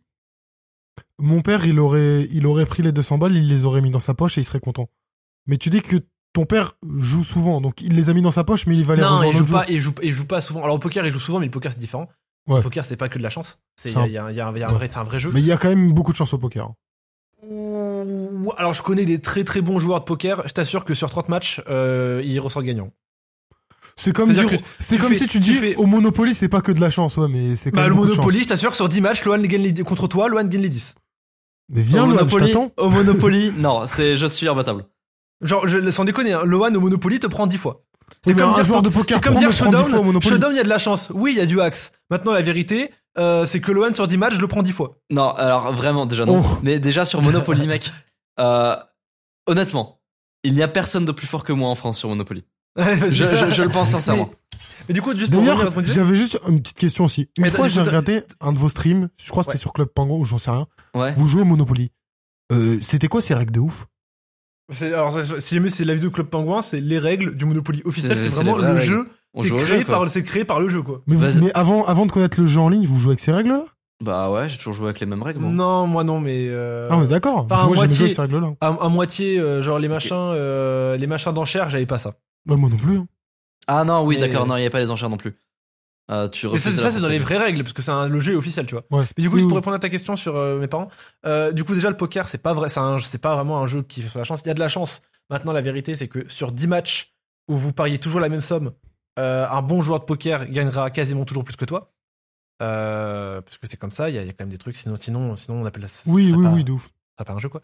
mon père, il aurait, il aurait pris les 200 balles, il les aurait mis dans sa poche et il serait content. Mais tu dis que ton père joue souvent, donc il les a mis dans sa poche, mais il va les non, il joue pas, il joue, il joue pas souvent. Alors au poker, il joue souvent, mais le poker c'est différent. Ouais. Le poker, c'est pas que de la chance. C'est un- il y a un- il y a un- il y a un Ouais. vrai, c'est un vrai jeu. Mais il y a quand même beaucoup de chance au poker. Alors je connais des très très bons joueurs de poker. Je t'assure que sur 30 matchs, euh, ils ressortent gagnants. C'est comme, C'est-à-dire dire- que c'est tu comme fais- si tu tu dis fais- au Monopoly, c'est pas que de la chance, ouais, mais c'est quand Bah même le Monopoly, je t'assure, sur 10 matchs, Lohan gagne les, contre toi, Lohan gagne les 10. Mais viens, au Lohan, je Monopoly, au Monopoly, non, c'est je suis imbattable. Genre, je, sans déconner, hein, Lohan au Monopoly te prend 10 fois. C'est comme un dire, joueur de poker c'est comme dire me prend 10 Showdown, fois au Monopoly. Showdown, il y a de la chance. Oui, il y a du axe. Maintenant, la vérité, euh, c'est que Lohan sur 10 matchs, je le prends 10 fois. Non, alors vraiment, déjà non. Oh. Mais déjà sur Monopoly, mec, euh, honnêtement, il n'y a personne de plus fort que moi en France sur Monopoly. Je, je- je le pense sincèrement. Mais, mais du coup, juste pour revenir à D'ailleurs, qu'on disait. j'avais juste une petite question aussi. Une Mais fois, j'ai regardé un de vos streams, je crois que c'était Ouais. sur Club Penguin ou j'en sais rien. Ouais. Vous jouez au Monopoly. Euh, c'était quoi ces règles de ouf? Alors, si jamais c'est la vidéo Club Pingouin, c'est les règles du Monopoly officiel. C'est- vraiment le règles. jeu. C'est créé, jeu, par, c'est créé par le jeu, quoi. Mais, vous- Vas-y. mais avant, avant de connaître le jeu en ligne, vous jouez avec ces règles-là? Bah ouais, j'ai toujours joué avec les mêmes règles. moi. Non, moi non, mais. euh, Ah, mais d'accord. À moi, j'aimais moitié. avec ces règles-là. à, à moitié, euh, genre les machins, euh, les machins d'enchères, j'avais pas ça. Bah, moi non plus. hein. Ah non, oui, Mais- d'accord, non, il n'y a pas les enchères non plus. Euh, tu Mais ça, refuses c'est- la ça, c'est dans les vraies règles, parce que c'est un- le jeu est officiel, tu vois. Ouais. Mais du coup, Oui, juste oui. pour répondre à ta question sur euh, mes parents, euh, du coup, déjà, le poker, c'est pas vrai, c'est un- c'est pas vraiment un jeu qui fait sur la chance. Il y a de la chance. Maintenant, la vérité, c'est que sur 10 matchs où vous pariez toujours la même somme, euh, un bon joueur de poker gagnera quasiment toujours plus que toi. Euh, parce que c'est comme ça, il y, a il y a quand même des trucs, sinon, sinon, sinon on appelle ça. Oui, ça oui, pas- oui, de ouf. ça pas un jeu, quoi.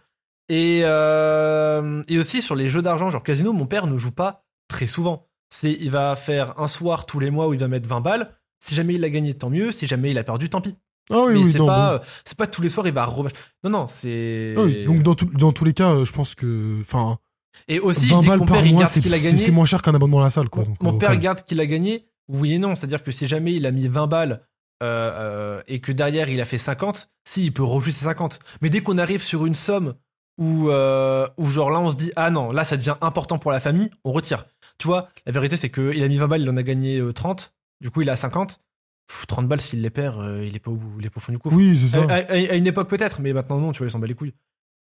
Et, euh, et aussi sur les jeux d'argent, genre casino, mon père ne joue pas très souvent. C'est, il va faire un soir tous les mois où il va mettre 20 balles. Si jamais il a gagné, tant mieux. Si jamais il a perdu, tant pis. Ah oui, mais oui, c'est non. pas, bon. euh, c'est pas tous les soirs il va re- Non, non, c'est. Ah oui, donc dans, tout- dans tous les cas, euh, je pense que, enfin, et aussi, je 20 dis que balles mon par mois, ce gagné. c'est moins cher qu'un abonnement à la salle, quoi. Mon, donc, mon euh, père quand même. garde qu'il a gagné. Oui et non, c'est-à-dire que si jamais il a mis 20 balles euh, euh, et que derrière il a fait 50, si il peut rejouer ses 50. Mais dès qu'on arrive sur une somme où, euh, où genre là on se dit ah non là ça devient important pour la famille, on retire. Tu vois, la vérité c'est que il a mis 20 balles, il en a gagné euh, 30. Du coup il a 50. Pff, 30 balles s'il les perd, euh, il est pas au bout, il est pas au fond du coup. Oui, c'est ça. À, à- à une époque peut-être, mais maintenant non, tu vois, il s'en bat les couilles.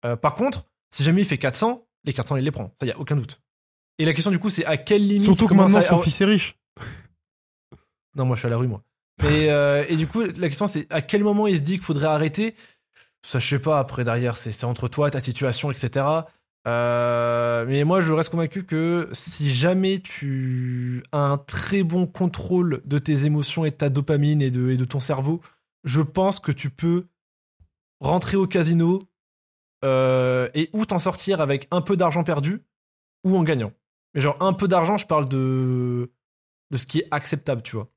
Euh, par contre, si jamais il fait 400, les 400 il les prend, ça y a aucun doute. Et la question du coup c'est à quelle limite Surtout que commence maintenant, à- son fils est riche. non, moi je suis à la rue, moi. Et, euh, et du coup, la question c'est à quel moment il se dit qu'il faudrait arrêter? Ça, je sais pas, après derrière, c'est entre toi, ta situation, etc. Euh, mais moi, je reste convaincu que si jamais tu as un très bon contrôle de tes émotions et de ta dopamine et de, ton cerveau, je pense que tu peux rentrer au casino euh, et ou t'en sortir avec un peu d'argent perdu ou en gagnant. Mais genre un peu d'argent, je parle de de ce qui est acceptable, tu vois.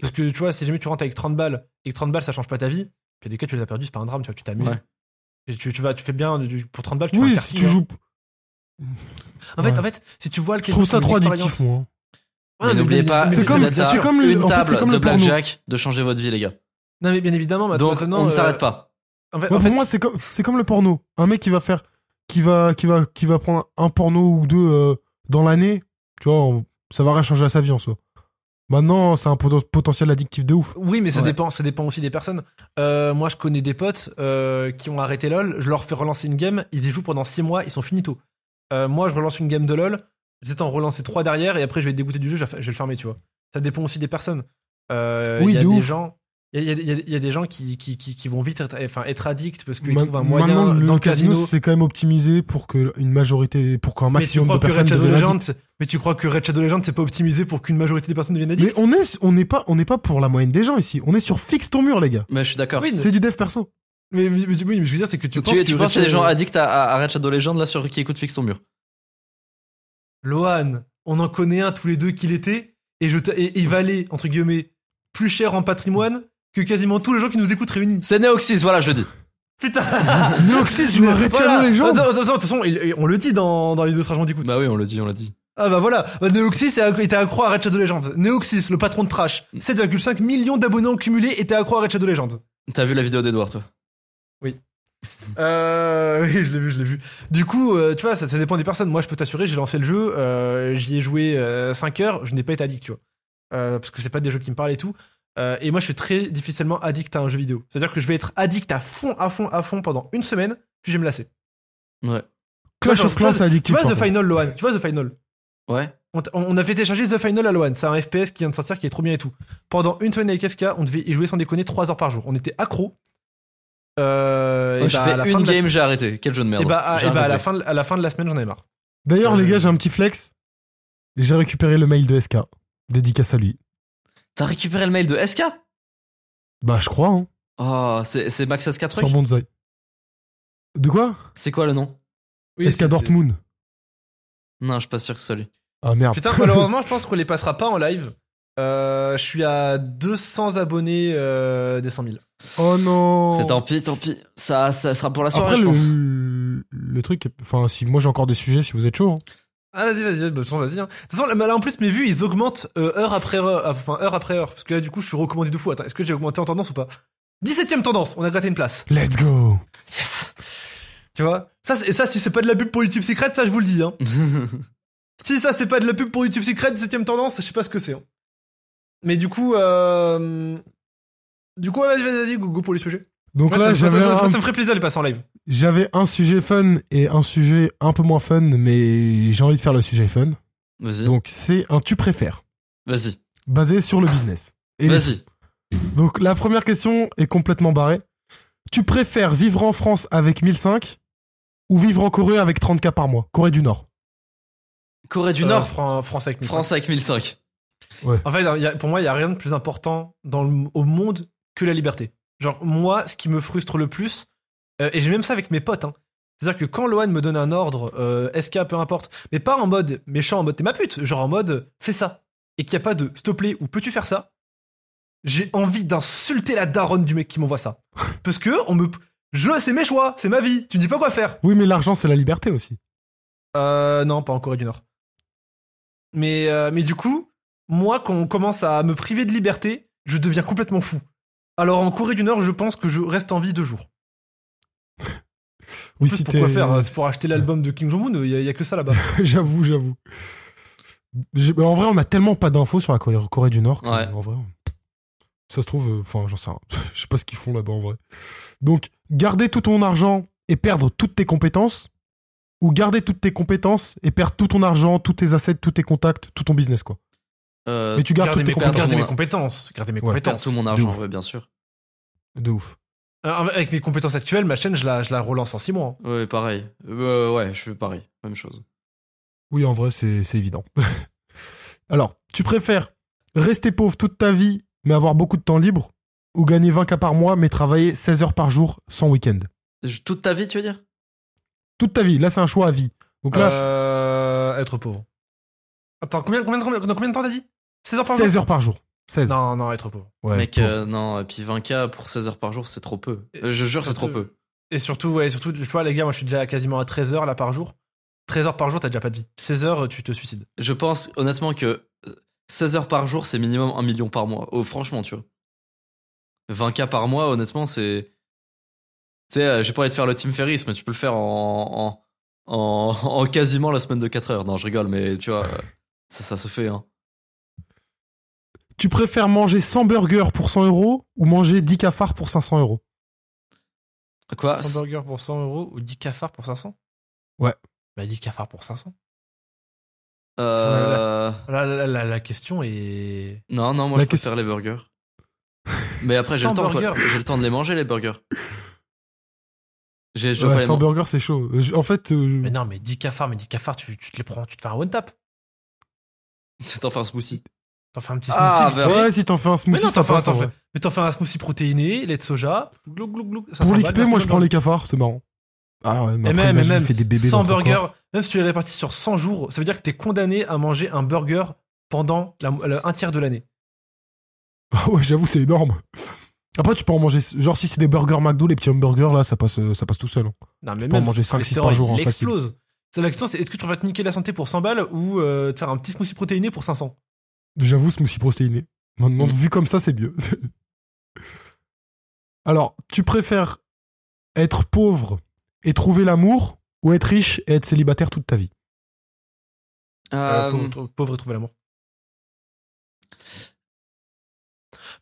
Parce que tu vois, si jamais tu rentres avec 30 balles et que 30 balles ça change pas ta vie, puis des cas tu les as perdues, c'est pas un drame, tu vois, tu t'amuses. Et tu, tu vas, tu fais bien du- pour 30 balles, tu fais un Oui, si tu hein. joues. En fait, en fait, si tu vois le Je trouve ça trop addictif, moi. hein. Ouais, n'oubliez pas, c'est comme- c'est comme le- une en fait, table comme de blackjack de changer votre vie, les gars. Non, mais bien évidemment, maintenant, Donc, on ne euh, s'arrête pas. En fait, Ouais, en pour fait, moi, c'est comme, c'est comme le porno. Un mec qui va faire, qui va, qui va, qui va prendre un porno ou deux euh, dans l'année, tu vois, on- ça va rien changer à sa vie en soi. Maintenant, c'est un poten- potentiel addictif de ouf. oui, mais ça Ouais. dépend, ça dépend aussi des personnes. Euh, moi, je connais des potes euh, qui ont arrêté LoL. Je leur fais relancer une game, ils y jouent pendant 6 mois, ils sont finito. Euh, moi, je relance une game de LoL, je vais en relancer 3 derrière et après, je vais être dégoûté du jeu, je vais le fermer, tu vois. Ça dépend aussi des personnes. Euh, Oui, il y a de des ouf. gens. Il y a, y y des gens qui, qui, qui, qui vont vite être, enfin, être addicts parce qu'ils Ma- trouvent un moyen Maintenant, le dans le casino, casino. c'est quand même optimisé pour que une majorité, pour qu'un Mais maximum de personnes Red Shadow deviennent c'est- mais tu crois que Red Shadow Legends c'est pas optimisé pour qu'une majorité des personnes deviennent Mais addicts on est, on n'est pas, on n'est pas pour la moyenne des gens ici. On est sur fixe ton mur, les gars. Mais je suis d'accord. Oui, C'est du dev perso. mais, mais, mais- mais je veux dire c'est que tu, Tu, penses tu, que penses qu'il y a des gens addicts à, à, Red Shadow Legends là sur qui écoutent Fixe ton mur Lohan, on en connaît un tous les deux qu'il était, et, je et il valait, entre guillemets, plus cher en patrimoine que quasiment tous les gens qui nous écoutent réunis. C'est Neoxys, voilà, je le dis. Putain Neoxys. Shadow Legends. Attends, attends, attends, de toute façon, on le dit dans, dans les deux trajets d'écoute. Bah oui, on l'a dit, on l'a dit. Ah bah voilà, bah, Neoxys était accro à Red Shadow Legends. Neoxys, le patron de Trash, Mm. 7,5 millions d'abonnés en cumulé, était accro à Red Shadow Legends. T'as vu la vidéo d'Edouard, toi? Euh, oui, je l'ai vu, je l'ai vu. Du coup, euh, tu vois, ça, ça dépend des personnes. Moi, je peux t'assurer, j'ai lancé le jeu, euh, j'y ai joué 5 heures, je n'ai pas été addict, tu vois. Euh, parce que c'est pas des jeux qui me parlent et tout. Euh, et moi, je suis très difficilement addict à un jeu vidéo. C'est-à-dire que je vais être addict à fond, à fond, à fond pendant une semaine, puis je vais me lasser. Ouais. Clash of Clans, c'est vois, Tu addictif. vois The. Final, Lohan Tu vois The Final? Ouais. on, on a fait télécharger The Final à Lohan. C'est un FPS qui vient de sortir, qui est trop bien et tout. Pendant une semaine avec SK, on devait y jouer sans déconner 3 heures par jour. On était accro. Euh, Moi, et j'ai bah, à la fait fin une la- game, j'ai arrêté. Quel jeu de merde. Et bah, à, et bah, à, la fin de, à la fin de la semaine, j'en avais marre. D'ailleurs, les gars, j'ai un petit flex. J'ai récupéré le mail de SK. Dédicace à lui. T'as récupéré le mail de SK Bah, je crois, hein. Oh, c'est c'est Max SK truc? Sur Bonzai. De quoi? C'est quoi le nom? Oui, SK c'est- Dortmund. Non, je suis pas sûr que ce soit lui. Ah merde. Putain, malheureusement, je pense qu'on les passera pas en live. Euh, je suis à 200 abonnés euh, des 100 000. Oh non. C'est tant pis, tant pis. Ça, ça sera pour la soirée, Après, je pense. le, le truc, enfin, si moi j'ai encore des sujets, si vous êtes chaud. hein. Ah, vas-y, vas-y, de toute façon, vas-y. hein. De toute façon, là, là, en plus, mes vues, ils augmentent euh, heure après heure. Enfin, heure après heure. Parce que là, du coup, je suis recommandé de fou. Attends, est-ce que j'ai augmenté en tendance ou pas? 17ème tendance, on a gratté une place. Let's go. Yes Tu vois? Ça, Et ça, si c'est pas de la pub pour YouTube Secret, ça, je vous le dis. Hein. Si ça, c'est pas de la pub pour YouTube Secret, 17ème tendance, je sais pas ce que c'est. hein. Mais du coup, euh... Du coup, ouais, vas-y, vas-y, vas-y, go, go pour les sujets. Donc Moi, là, ça, ça- ça- un, ça me ferait plaisir de les passer en live. J'avais un sujet fun et un sujet un peu moins fun, mais j'ai envie de faire le sujet fun. Vas-y. Donc c'est un tu préfères, Vas-y. basé sur le business. Vas-y. Donc la première question est complètement barrée. Tu préfères vivre en France avec 1005 ou vivre en Corée avec 30K par mois? Corée du Nord. Corée du Euh, Nord. Fran- France avec 1005. France avec 1005. En fait, il y a- pour moi, il y a rien de plus important dans le, au monde que la liberté. Genre, moi, ce qui me frustre le plus, euh, et j'ai même ça avec mes potes, hein. C'est-à-dire que quand Lohan me donne un ordre, euh, SK, peu importe, mais pas en mode méchant, en mode t'es ma pute, genre en mode fais ça, et qu'il n'y a pas de s'il te plaît ou peux-tu faire ça, j'ai envie d'insulter la daronne du mec qui m'envoie ça. Parce que on me. Je, c'est mes choix, c'est ma vie, tu me dis pas quoi faire. Oui, mais l'argent c'est la liberté aussi. Euh, non, pas en Corée du Nord. Mais, euh, mais du coup, moi, quand on commence à me priver de liberté, je deviens complètement fou. Alors en Corée du Nord, je pense que je reste en vie deux jours. Oui, plus, si pourquoi faire euh, C'est pour acheter l'album de Kim Jong-un, il y, a- il y a que ça là-bas. j'avoue, j'avoue. En vrai, on a tellement pas d'infos sur la Corée, Corée du Nord. Ouais. En vrai, ça se trouve, euh, enfin, j'en sais rien. Je sais pas ce qu'ils font là-bas en vrai. Donc, garder tout ton argent et perdre toutes tes compétences, ou garder toutes tes compétences et perdre tout ton argent, tous tes assets, tous tes contacts, tout ton business, quoi. Euh, Mais tu gardes toutes mes, tes com- compétences. gardez mes compétences. Gardez mes Ouais, compétences. tout mon argent, ouais, bien sûr. De ouf. Euh, Avec mes compétences actuelles, ma chaîne, je la, je la relance en 6 mois. hein. Ouais, pareil. Euh, ouais, je fais pareil. Même chose. Oui, en vrai, c'est c'est évident. Alors, tu préfères rester pauvre toute ta vie, mais avoir beaucoup de temps libre, ou gagner 20K par mois, mais travailler 16 heures par jour sans week-end? Toute ta vie, tu veux dire? Toute ta vie. Là, c'est un choix à vie. Donc là, Euh, être pauvre. Attends, combien, combien, combien, dans combien de temps t'as dit? 16 heures par jour? 16 heures par jour. 16. Non, non, être pauvre. Ouais, Mec, pauvre. euh, non, et puis 20K pour 16 heures par jour, c'est trop peu. Euh, Je jure, c'est trop peu. Et surtout, ouais, surtout, tu vois, les gars, moi, je suis déjà quasiment à 13 heures là par jour. 13 heures par jour, t'as déjà pas de vie. 16 heures, tu te suicides. Je pense honnêtement que euh, 16 heures par jour, c'est minimum 1 million par mois. Oh, franchement, tu vois. 20K par mois, honnêtement, c'est. Tu sais, euh, j'ai pas envie de faire le Team Ferris, mais tu peux le faire en, en, en, en quasiment la semaine de 4 heures. Non, je rigole, mais tu vois, euh, ça, ça se fait, hein. Tu préfères manger 100 burgers pour 100 euros ou manger 10 cafards pour 500 euros? Quoi? 100 burgers pour 100 euros ou 10 cafards pour 500 Ouais. Bah, 10 cafards pour 500. Euh, la, la- la question est. Non, non, moi La je question- préfère les burgers. Mais après, j'ai le, 100 temps, quoi. burgers. j'ai le temps de les manger, les burgers. J'ai, Ouais, pas les 100 man- burgers, c'est chaud. Je- En fait, euh, Mais non, mais 10 cafards, mais 10 cafards, tu, tu te les prends, tu te fais un one tap. T'en fais un smoothie. T'en fais un petit smoothie. Ah, vite bah ouais, si t'en fais un Mais smoothie, non, ça passe, en mais t'en fais un smoothie protéiné, lait de soja. Glou, glou, glou, ça Pour l'XP, moi, je prends les cafards, c'est marrant. Ah ouais, mais Et après, même, et même, il fait des bébés 100 dans ton corps. burgers, même si tu les répartis sur 100 jours, ça veut dire que t'es condamné à manger un burger pendant la- la- un tiers de l'année. Ah ouais, j'avoue, c'est énorme. Après, tu peux en manger, genre, si c'est des burgers McDo, les petits hamburgers, là, ça passe, ça passe tout seul. hein. Non, mais peux en manger le 5, 6 cholestérol, par jour, il hein, facile. explose. C'est la question, c'est est-ce que tu préfères te niquer la santé pour 100 balles ou euh, te faire un petit smoothie protéiné pour 500 J'avoue, smoothie protéiné. Maintenant, Mm. vu comme ça, c'est mieux. Alors, tu préfères être pauvre et trouver l'amour ou être riche et être célibataire toute ta vie? Euh, Euh, pauvre, pauvre et trouver l'amour.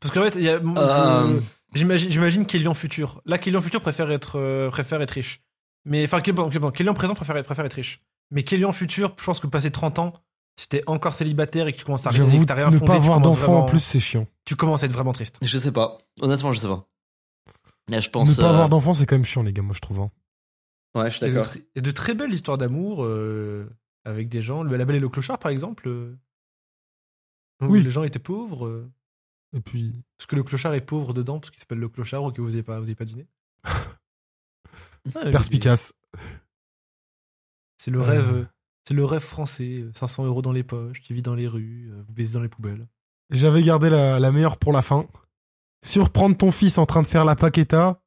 Parce qu'en fait, Euh. j'imagine, j'imagine Kélian futur. Là, Kélian futur préfère être, euh, préfère être riche. Mais enfin, Kélian, Kélian- présent préfère, être- préfère être riche. Mais Kélian futur, je pense que passé 30 ans, si t'es encore célibataire et que tu commences à J'avoue, que t'as rien ne fondé, pas avoir d'enfants en plus, c'est chiant. tu commences à être vraiment triste. je sais pas. Honnêtement, je sais pas. Là, je pense. Ne pas euh, avoir d'enfants, c'est quand même chiant, les gars, moi, je trouve. hein. Ouais, je suis d'accord. il y a de très belles histoires d'amour euh, avec des gens. Le La Belle et le Clochard, par exemple. euh, où Oui. Les gens étaient pauvres. euh, Et puis, Parce que le clochard est pauvre dedans, parce qu'il s'appelle le clochard, ou que vous n'avez pas, vous avez pas deviné. Ah, perspicace. C'est le Euh. rêve, euh, c'est le rêve français. euh, 500 euros dans les poches, tu vis dans les rues, euh, vous baisez dans les poubelles. J'avais gardé la, la meilleure pour la fin. Surprendre ton fils en train de faire la paqueta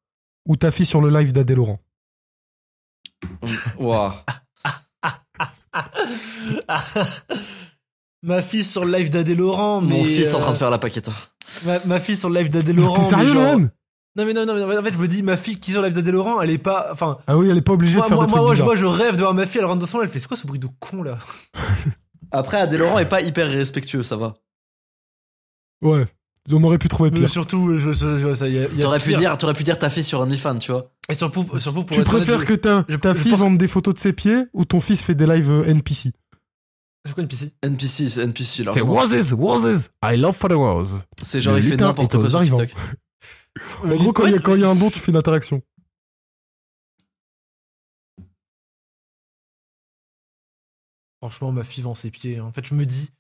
ou ta fille sur le live d'Adèle Laurent. Ma fille sur le live d'Adé Laurent, Mon mais, fils en train de euh, faire la paqueta. Ma, ma fille sur le live d'Adé Laurent. T'es mais sérieux, genre- Non mais non, non, mais en fait je me dis, ma fille qui est sur le live Laurent, elle est pas... Enfin, Ah oui, elle est pas obligée moi, de faire moi, des trucs moi, je, moi, je rêve de voir ma fille, elle rentre dans son lit, elle fait, c'est quoi ce bruit de con là? Après, Adé Laurent est pas hyper respectueux, ça va. Ouais. On aurait pu trouver Mais pire. surtout, euh, je, je- je- ça, y a, y a T'aurais pu dire, t'aurais pu dire ta fille sur OnlyFans, tu vois. Et surtout, pour Tu honnête, préfères que ta, je- ta fille pense- vende des photos de ses pieds ou ton fils fait des lives euh, NPC C'est quoi une PC NPC, c'est NPC. C'est. Wazes, Wazes, I love for the. C'est genre, Le il fait n'importe quoi sur. TikTok. En gros, quand il y a- un don, tu fais une interaction. Franchement, ma fille vend ses pieds. hein. En fait, je me dis.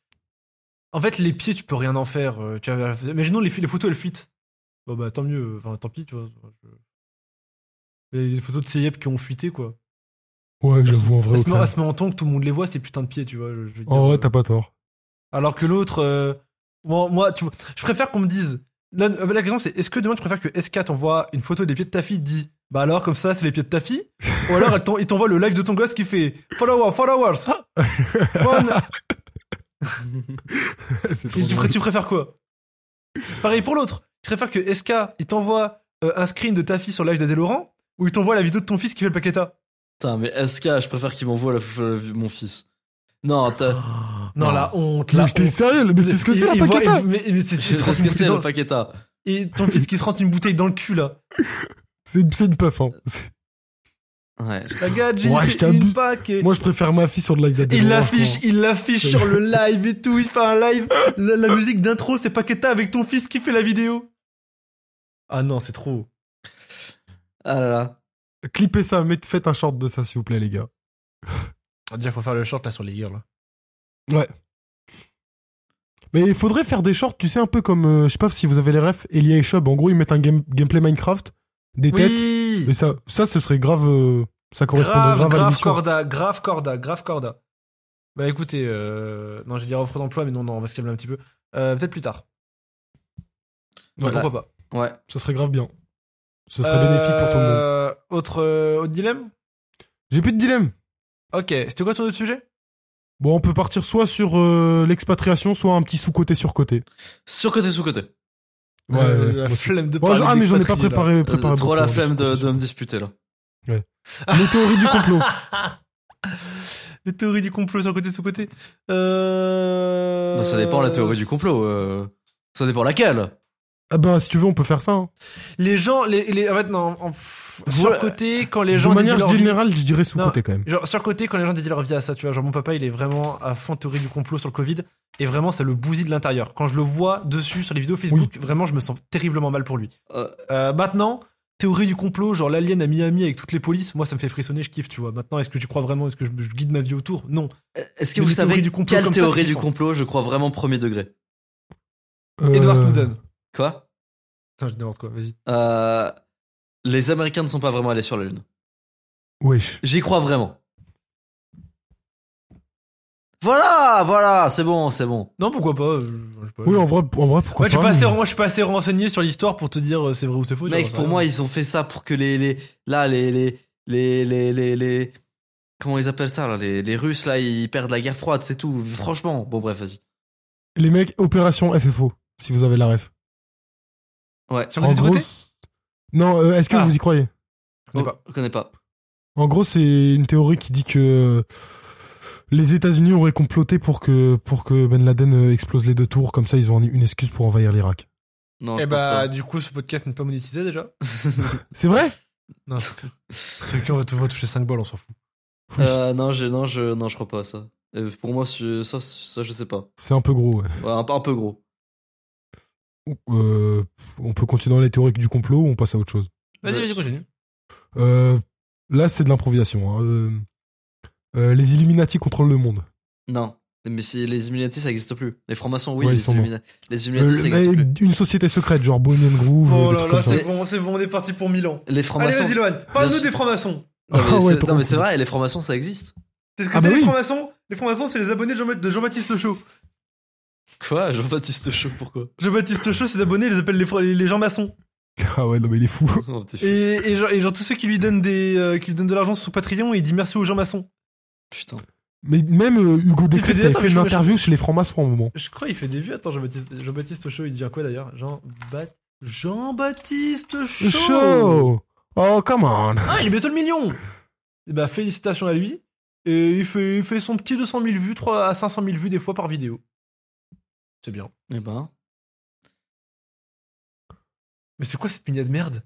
En fait, les pieds, tu peux rien en faire. euh, Tu vois, imaginons les, les photos, elles fuitent. Bon, bah, tant mieux. Enfin, tant pis, tu vois. Les photos de Ceyep qui ont fuité, quoi. Ouais, j'avoue, en vrai. Met en temps que tout le monde les voit, ces putains de pieds, tu vois. je- je veux dire, En vrai, euh, t'as pas tort. Alors que l'autre, euh, moi, moi, tu vois, je préfère qu'on me dise. Là, euh, la question, c'est est-ce que demain tu préfères que SK t'envoie une photo des pieds de ta fille, dit bah alors comme ça c'est les pieds de ta fille, ou alors elle il t'envoie le live de ton gosse qui fait followers, followers. C'est tu, pré- tu préfères quoi? Pareil pour l'autre. Tu préfères que SK il t'envoie euh, un screen de ta fille sur le live d'Adé Laurent, ou il t'envoie la vidéo de ton fils qui fait le paqueta Putain, mais SK, je préfère qu'il m'envoie mon fils. Non, t'as. Non, Non. la honte, Mais la honte. sérieux, mais c'est ce que c'est la paqueta il- mais, mais c'est ce que c'est le paqueta. Et ton fils qui se rentre une bouteille dans le cul là. C'est c'est une puff, hein. C'est- Ouais. La gars, j'ai une pack et... Moi, je préfère ma fille sur le live Il l'affiche, il l'affiche sur le live et tout. Il fait un live. La, la musique d'intro, c'est Paqueta avec ton fils qui fait la vidéo. Ah non, c'est trop. Ah là là. Clippez ça, mettez, faites un short de ça, s'il vous plaît, les gars. Déjà, faut faire le short là sur les girls. Mais il faudrait faire des shorts, tu sais, un peu comme, euh, je sais pas si vous avez les refs, Elia et Chubb. En gros, ils mettent un game- gameplay Minecraft, des têtes. Oui Et ça, ça, ce serait grave, euh, ça correspondrait grave, grave, à grave l'émission. corda, grave corda, grave corda. Bah écoutez, euh... non, j'ai dit offre d'emploi, mais non, non, on va se calmer un petit peu. Peut-être plus tard. Ouais, Pourquoi pas Ouais. Ce serait grave bien. Ce serait bénéfique pour tout le monde. Autre, autre dilemme? J'ai plus de dilemme. Ok, c'était quoi ton autre sujet? Bon, on peut partir soit sur euh, l'expatriation, soit un petit sous-côté sur côté. Sur côté sous côté. Ouais, Euh, ouais, La flemme de Bon, parler ah, mais j'en ai pas d'expatriés, là. préparé, préparé Trop beaucoup, la hein, flemme de, sous-côté de me disputer là. Les théories du complot. Les théories du complot sur côté sous côté. Euh... Non, ça dépend la théorie du complot. euh. Ça dépend laquelle. Ah bah, si tu veux, on peut faire ça. hein. Les gens, les, les, en fait, non, en. Sur côté, quand les gens de manière vie- générale, je dirais sous-côté quand même. Genre, sur côté, quand les gens dédient leur vie à ça, tu vois, genre mon papa, il est vraiment à fond théorie du complot sur le Covid, et vraiment, ça le bousille de l'intérieur. Quand je le vois dessus sur les vidéos Facebook, vraiment, je me sens terriblement mal pour lui. Euh, Euh, maintenant, théorie du complot, genre l'alien à Miami avec toutes les polices, moi, ça me fait frissonner, je kiffe, tu vois. Maintenant, est-ce que tu crois vraiment, est-ce que je, je guide ma vie autour? Non. Est-ce que Mais vous savez du complot quelle ça, théorie du complot je crois vraiment premier degré? Edward Euh, Snowden. Quoi? Putain, je n'importe quoi, vas-y. Euh, Les Américains ne sont pas vraiment allés sur la Lune. Wesh. J'y crois vraiment. Voilà, voilà, c'est bon, c'est bon. Non, pourquoi pas je sais pas. Oui, en vrai, en vrai pourquoi Ouais, je suis pas. pas assez, mais- moi, je suis pas assez renseigné sur l'histoire pour te dire euh, c'est vrai ou c'est faux. Mec, pour moi, ils ont fait ça pour que les, les là, les, les, les, les, les, les- comment ils appellent ça, là, les, les Russes, là, ils perdent la guerre froide, c'est tout. Franchement, bon, bref, vas-y. Les mecs, opération FFO, si vous avez la ref. Ouais. Sur En côté, gros, côté? Non, euh, est-ce que Ah. vous y croyez? Je connais Oh, pas. je connais pas. En gros, c'est une théorie qui dit que euh, les États-Unis auraient comploté pour que pour que Ben Laden euh, explose les deux tours, comme ça ils ont une excuse pour envahir l'Irak. Non, je Eh pense bah, du coup, ce podcast n'est pas monétisé déjà. C'est vrai? Non, je Celui qui on va, on va toucher 5 balles, on s'en fout. Euh, non, je, non, je, non, je crois pas à ça. Euh, pour moi, c'est- ça, ça, je sais pas. C'est un peu gros. Ouais. Ouais, un, un peu gros. Euh, on peut continuer dans les théories du complot ou on passe à autre chose Vas-y, vas-y, continue. euh, Là, c'est de l'improvisation. hein. Euh, euh, les Illuminati contrôlent le monde. Non. Mais si les Illuminati, ça existe plus. Les francs-maçons, oui, Ouais, ils les, sont. Illumina- les Illuminati, Euh, ça mais existe plus. une société secrète, genre Bohemian Groove, Oh euh, des là trucs là, comme ça. c'est bon, c'est bon, on est parti pour Milan. Les Allez, francs-maçons. vas-y, Lohan, parle-nous des francs-maçons. Non, mais Ah ouais, c'est- trop non, mais cool. c'est vrai, les francs-maçons, ça existe. C'est ce que Ah c'est bah les oui. francs-maçons? Les francs-maçons, c'est les abonnés de Jean- de Jean-Baptiste Chaud. Quoi Jean-Baptiste Chaud, pourquoi? Jean-Baptiste Chaud, ses abonnés, ils les appellent les, fr- les, les gens maçons. Ah ouais, non mais il est fou. Oh, Et, et, genre, et genre, tous ceux qui lui donnent des, euh, qui lui donnent de l'argent sur son Patreon, il dit merci aux gens maçons. Putain. Mais même euh, Hugo Décrypte avait fait une interview chez les francs-maçons à un moment. Je crois qu'il fait des vues. Attends, Jean-Baptiste Jean Chaud, il dit à quoi d'ailleurs? Jean Jean-Baptiste Chaud. Show Oh, come on Ah, il est bientôt le million Et bah, félicitations à lui. Et il fait, il fait son petit 200 000 vues, 3 à 500 000 vues des fois par vidéo. C'est bien. Eh ben. Mais c'est quoi cette minia de merde?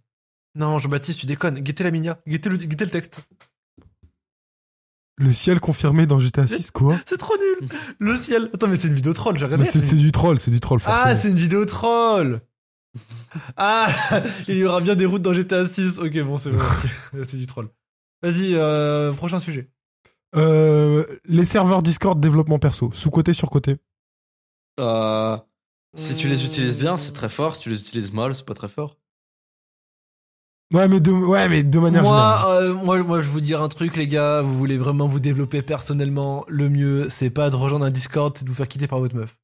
Non, Jean-Baptiste, tu déconnes. Guettez la minia. Guettez le, guettez le texte. Le ciel confirmé dans GTA 6, quoi? C'est trop nul. Le ciel. Attends, mais c'est une vidéo troll, j'ai Mais regardé. c'est c'est du troll, c'est du troll, forcément. Ah, c'est une vidéo troll. Ah, il y aura bien des routes dans GTA 6. Ok, bon, c'est bon. ok. c'est du troll. Vas-y, euh, prochain sujet. Euh, les serveurs Discord développement perso, sous-côté, sur-côté. Euh, si tu les utilises bien, c'est très fort. Si tu les utilises mal, c'est pas très fort. Ouais, mais de, ouais, mais de manière générale. Moi, euh, moi, moi, je vais vous dire un truc, les gars. Vous voulez vraiment vous développer personnellement. Le mieux, c'est pas de rejoindre un Discord, c'est de vous faire quitter par votre meuf.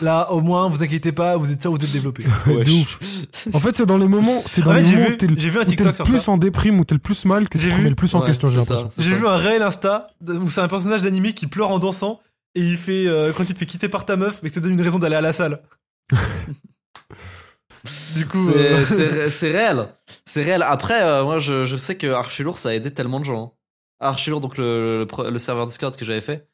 Là, au moins, vous inquiétez pas, vous êtes sûr, vous êtes développé. de ouf. En fait, c'est dans les moments, c'est dans En fait, les j'ai moments vu, où t'es le j'ai vu un où t'es TikTok le sur plus ça. en déprime, ou t'es le plus mal, que tu J'ai te remets le plus en Ouais, question, j'ai l'impression. J'ai ça. vu un réel Insta où c'est un personnage d'anime qui pleure en dansant et il fait euh, quand tu te fais quitter par ta meuf mais que ça te donne une raison d'aller à la salle. du coup, C'est euh, c'est- réel. C'est réel. Après, euh, moi, je, je sais que Archilour, ça a aidé tellement de gens. hein. Archilour, donc le, le, le serveur Discord que j'avais fait.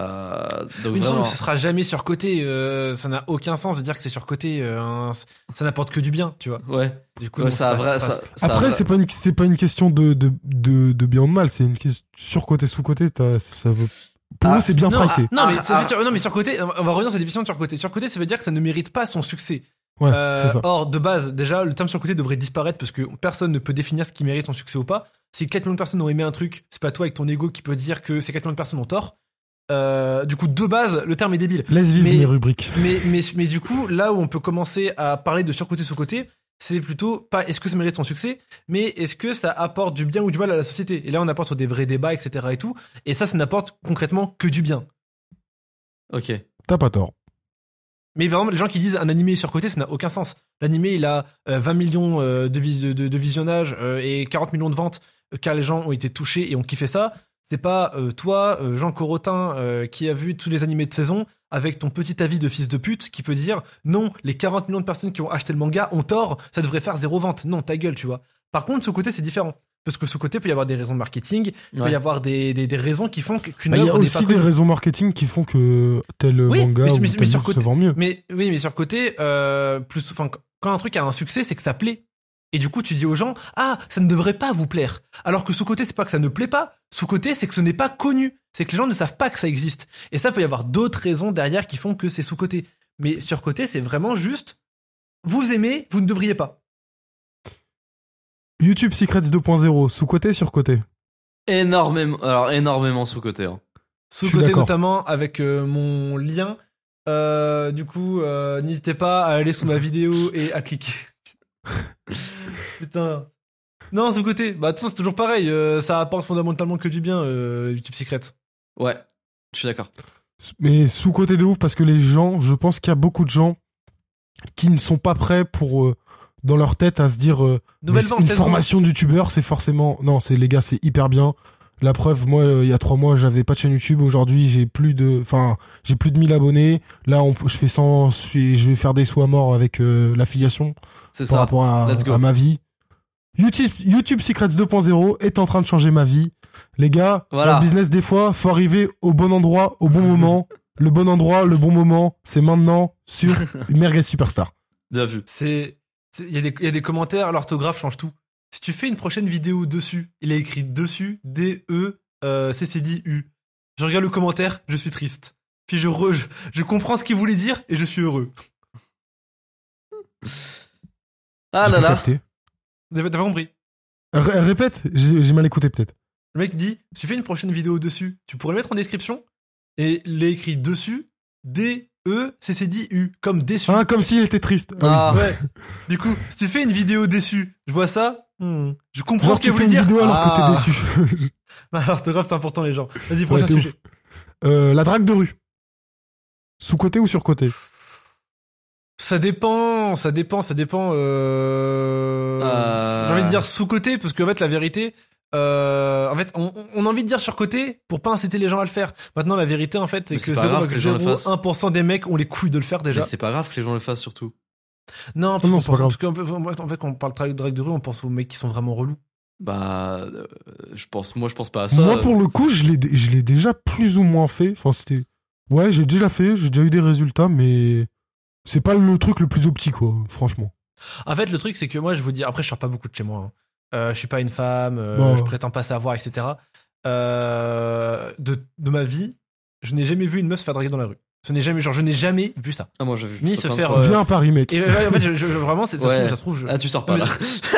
Euh, donc vraiment. ce sera jamais surcoté. euh, ça n'a aucun sens de dire que c'est surcoté. euh, ça n'apporte que du bien, tu vois. Ouais. Du coup, Ouais, ça vrai. ça- Après, c'est pas une, c'est pas une question de, de, de, de bien ou de mal, c'est une question sur-côté, sous-côté, ça veut, pour Ah, eux, c'est bien non, pricé. ah, non, mais Ah, ça veut ah. dire- non, mais surcoté. On va revenir sur la définition de surcoté. Surcoté, ça veut dire que ça ne mérite pas son succès. Ouais, Euh, c'est ça. or, de base, déjà, le terme sur côté devrait disparaître parce que personne ne peut définir ce qui mérite son succès ou pas. Si 4 millions de personnes ont aimé un truc, c'est pas toi avec ton ego qui peut dire que ces 4 millions de personnes ont tort. Euh, du coup, de base, le terme est débile. Laisse vivre mais- mes rubriques. Mais, mais, mais du coup, là où on peut commencer à parler de surcoté sous-côté, c'est plutôt pas est-ce que ça mérite son succès, mais est-ce que ça apporte du bien ou du mal à la société. Et là, on apporte sur des vrais débats, etc. et tout. Et ça, ça n'apporte concrètement que du bien. Ok. T'as pas tort. Mais par exemple, les gens qui disent un animé est surcoté, ça n'a aucun sens. L'animé, il a euh, 20 millions euh, de, vis- de, de- de visionnages euh, et 40 millions de ventes, euh, car les gens ont été touchés et ont kiffé ça. C'est pas euh, toi, euh, Jean Corotin, euh, qui a vu tous les animés de saison, avec ton petit avis de fils de pute, qui peut dire non, les 40 millions de personnes qui ont acheté le manga ont tort, ça devrait faire zéro vente. Non, ta gueule, tu vois. Par contre, ce côté, c'est différent. Parce que ce côté peut y avoir des raisons de marketing, il peut y avoir des, des, des raisons qui font qu'une Bah, Il y a aussi des raisons marketing qui font que tel Oui, manga mais- ou mais- tel mais sur côté- se vend mieux. Mais oui, mais sur le côté, euh, plus, enfin, quand un truc a un succès, c'est que ça plaît. Et du coup, tu dis aux gens, ah, ça ne devrait pas vous plaire. Alors que sous côté, c'est pas que ça ne plaît pas. Sous côté, c'est que ce n'est pas connu. C'est que les gens ne savent pas que ça existe. Et ça peut y avoir d'autres raisons derrière qui font que c'est sous côté. Mais sur côté, c'est vraiment juste, vous aimez, vous ne devriez pas. YouTube Secrets 2.0, sous-côté, sur-côté. Énormément, alors énormément sous-côté. Hein. Sous Je suis côté d'accord. notamment avec euh, mon lien. Euh, du coup, euh, n'hésitez pas à aller sous ma vidéo et à cliquer. Putain. Non, sous côté. Bah, de toute façon, c'est toujours pareil. euh, ça apporte fondamentalement que du bien, euh, YouTube Secret. Ouais, je suis d'accord. Mais sous-côté de ouf parce que les gens, je pense qu'il y a beaucoup de gens qui ne sont pas prêts pour, euh, dans leur tête, à se dire euh, Nouvelle mais vente. une let's go. formation de youtubeur, c'est forcément... Non, c'est les gars, c'est hyper bien. La preuve, moi, euh, il y a trois mois, j'avais pas de chaîne YouTube. Aujourd'hui, j'ai plus de, enfin, j'ai plus de 1000 abonnés. Là, on, je fais 100, je fais- je vais faire des sous à mort avec euh, l'affiliation C'est par ça. rapport à, Let's go. à ma vie. YouTube, YouTube Secrets 2.0 est en train de changer ma vie. Les gars, Voilà. dans le business, des fois, faut arriver au bon endroit, au bon moment. le bon endroit, le bon moment, c'est maintenant sur Merguez Superstar. Bien vu. C'est, il y, a des- il y a des commentaires, l'orthographe change tout. Si tu fais une prochaine vidéo dessus, il est écrit dessus, D-E, euh, C-C-D-U. Je regarde le commentaire, je suis triste. Puis je, re- je, je comprends ce qu'il voulait dire et je suis heureux. Ah là là. T'as pas compris R- répète, j'ai mal écouté peut-être. Le mec dit, si tu fais une prochaine vidéo dessus, tu pourrais le mettre en description et l'écrit dessus, D-E-C-C-D-U, comme déçu. Ah, comme s'il était triste. Ah Ah, oui. Ouais. Du coup, si tu fais une vidéo déçue, je vois ça, hmm, je comprends Genre ce qu'il tu une dire. vidéo alors Ah. que t'es déçu. L'orthographe, c'est important, les gens. Vas-y, Ouais, prochain sujet. ouf. Euh, la drague de rue. Sous-côté ou sur-côté? Ça dépend, ça dépend, ça dépend. Euh... Euh. J'ai envie de dire sous-côté, parce qu'en fait, la vérité, euh, en fait, on, on a envie de dire sur-côté pour pas inciter les gens à le faire. Maintenant, la vérité, en fait, c'est que c'est pas grave que les gens le fassent. 0,01% des mecs ont les couilles de le faire mais déjà. c'est pas grave que les gens le fassent surtout. Non, parce Non, qu'on c'est pas pense- grave. parce qu'en fait, en fait, quand on parle de drague de rue, on pense aux mecs qui sont vraiment relous. Bah, euh, je pense, moi je pense pas à ça. Moi, pour le coup, je l'ai, je l'ai déjà plus ou moins fait. Enfin, c'était. Ouais, j'ai déjà fait, j'ai déjà eu des résultats, mais c'est pas le truc le plus optique, quoi, franchement. En fait, le truc, c'est que moi, je vous dis, après, je sors pas beaucoup de chez moi. hein. Euh, je suis pas une femme, euh, Bon. je prétends pas savoir, etc. Euh, de, de ma vie, je n'ai jamais vu une meuf se faire draguer dans la rue. Ce n'est jamais, genre, je n'ai jamais vu ça. Ah, moi j'ai vu. Ni se faire. Euh, Viens à Paris, mec. Et euh, en fait, je, je- vraiment, c'est- ça, Ouais. trouve, ça se trouve, je- Ah, tu sors pas là.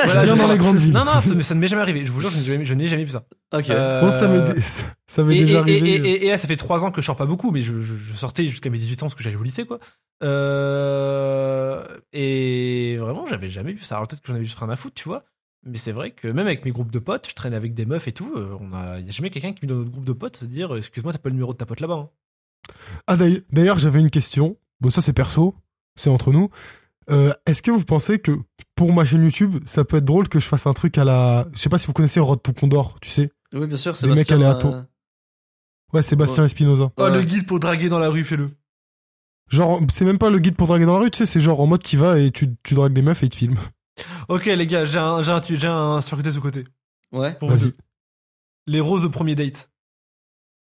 Voilà, Viens je- dans les grandes villes. Non, non, ça, mais ça ne m'est jamais arrivé. Je vous jure, je n'ai jamais, je n'ai jamais vu ça. ok. Euh, ça m'est, ça m'est déjà et- arrivé. et- et- et là, ça fait trois ans que je sors pas beaucoup, mais je, je- je sortais jusqu'à mes 18 ans parce que j'allais au lycée, quoi. Euh, et vraiment, j'avais jamais vu ça. Alors peut-être que j'en avais juste rien à foutre, tu vois. Mais c'est vrai que même avec mes groupes de potes, je traîne avec des meufs et tout. On a, y a jamais quelqu'un qui vient dans notre groupe de potes se dire, excuse-moi, t'as pas le numéro de ta pote là-bas. hein. Ah, d'ailleurs- j'avais une question. Bon, ça, c'est perso. C'est entre nous. Euh, est-ce que vous pensez que pour ma chaîne YouTube, ça peut être drôle que je fasse un truc à la. Je sais pas si vous connaissez Rod to Condor, tu sais Oui, bien sûr, Des mecs Sébastien. aléatoires. euh, Ouais, Sébastien Espinoza. Oh, Ouais. le guide pour draguer dans la rue, fais-le. Genre, c'est même pas le guide pour draguer dans la rue, tu sais, c'est genre en mode qui va et tu, tu dragues des meufs et ils te filment. Ok, les gars, j'ai un, j'ai un, j'ai un sur côté sous côté. Ouais. Vas-y. Les roses au premier date.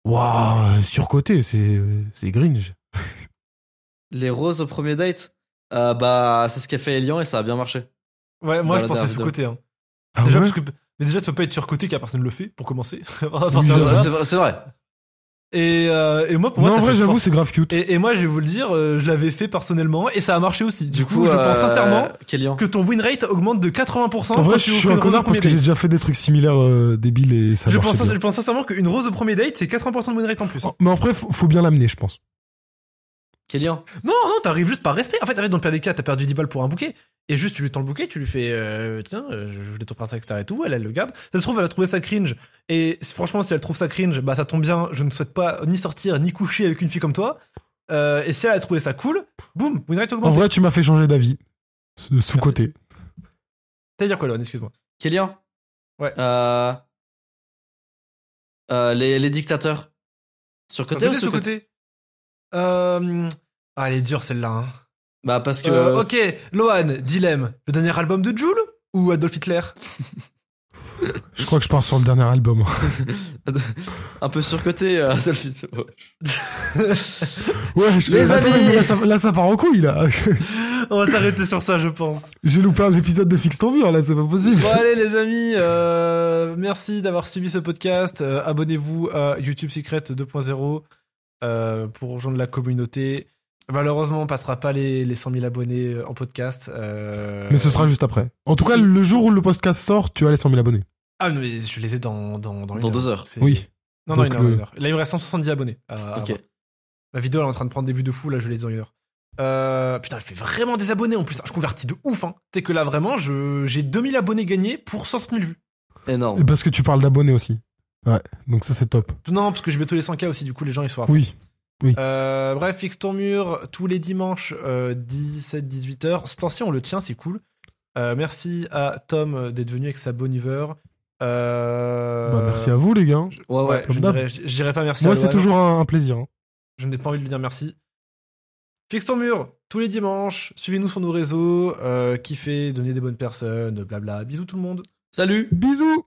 Waouh, surcoté, c'est, c'est Gringe. Les roses au premier date. Euh, bah, c'est ce qu'a fait Elian et ça a bien marché. Ouais, moi Dans je pensais côté. Hein. Ah déjà, ouais parce que, mais déjà, tu peux pas être surcoté car personne ne le fait, pour commencer. C'est vrai. Et, euh, et moi, pour moi, non, en vrai, j'avoue, c'est grave cute. Et, et moi, je vais vous le dire, euh, je l'avais fait personnellement et ça a marché aussi. Du, Du coup, je pense euh, sincèrement Kélian. que ton win rate augmente de 80% En vrai, je suis un connard parce que j'ai déjà fait des trucs similaires euh, débiles et ça Je pense, bien. je pense sincèrement qu'une rose au premier date, c'est 80% de win rate en plus. Oh, Mais après, faut, faut bien l'amener, je pense. Kélian. Non, non, t'arrives juste par respect. En fait, en dans le pire des cas, t'as perdu 10 balles pour un bouquet. Et juste, tu lui tends le bouquet, tu lui fais, euh, tiens, euh, je voulais t'offrir ça, etc. et tout. Elle, elle le garde. Ça se trouve, elle va trouver ça cringe. Et franchement, si elle trouve ça cringe, bah, ça tombe bien. Je ne souhaite pas ni sortir, ni coucher avec une fille comme toi. Euh, et si elle a trouvé ça cool, boum, win rate En augmente. vrai, tu m'as fait changer d'avis. Sous côté. T'as dire quoi, Loan Excuse-moi? Kélian. Ouais. Euh, euh, les, les dictateurs. Sur côté Sur ou côté, côté? Euh, Ah, elle est dure celle-là. Hein. Bah parce que. Euh, ok, Loan, dilemme. Le dernier album de Jules ou Adolf Hitler? Je crois que je pars sur le dernier album. Un peu sur côté, euh, Adolf Hitler. Ouais, je Les attends, amis. là, ça, là, ça part en couille, là. On va s'arrêter sur ça, je pense. J'ai loupé un épisode de Fixe ton mur, là, c'est pas possible. Bon allez les amis, euh, merci d'avoir suivi ce podcast. Euh, Abonnez-vous à YouTube Secret 2.0 euh, pour rejoindre la communauté. Malheureusement, on passera pas les, les 100 000 abonnés euh, en podcast. euh, Mais ce sera juste après. En tout cas, le jour où le podcast sort, tu as les 100 000 abonnés. Ah non, mais je les ai dans dans dans, une Dans deux heures. C'est- Oui. Non non une heure, le- une heure. Là il me reste 170 abonnés. à- Ok. Ma vidéo elle est en train de prendre des vues de fou. Là je les ai dans une heure. Euh, putain, elle fait vraiment des abonnés en plus. Je convertis de ouf. Hein. C'est que là vraiment, je j'ai 2000 abonnés gagnés pour 60 000 vues. Énorme. Et parce que tu parles d'abonnés aussi. Ouais. Donc ça, c'est top. Non, parce que j'ai bientôt les 100K aussi. Du coup, les gens ils sont à fond. Oui. Euh, bref, fixe ton mur tous les dimanches, euh, 17-18h. Ce temps-ci, on le tient, c'est cool. Euh, merci à Tom euh, d'être venu avec sa bonne humeur. Euh, Bah, merci à vous, les gars. Ouais, ouais. Ouais, comme je dirais, pas merci Moi, à c'est toujours un, un plaisir. hein. Je n'ai pas envie de lui dire merci. Fixe ton mur tous les dimanches. Suivez-nous sur nos réseaux. Euh, kiffez, donnez des bonnes personnes, blabla. Bisous tout le monde. Salut Bisous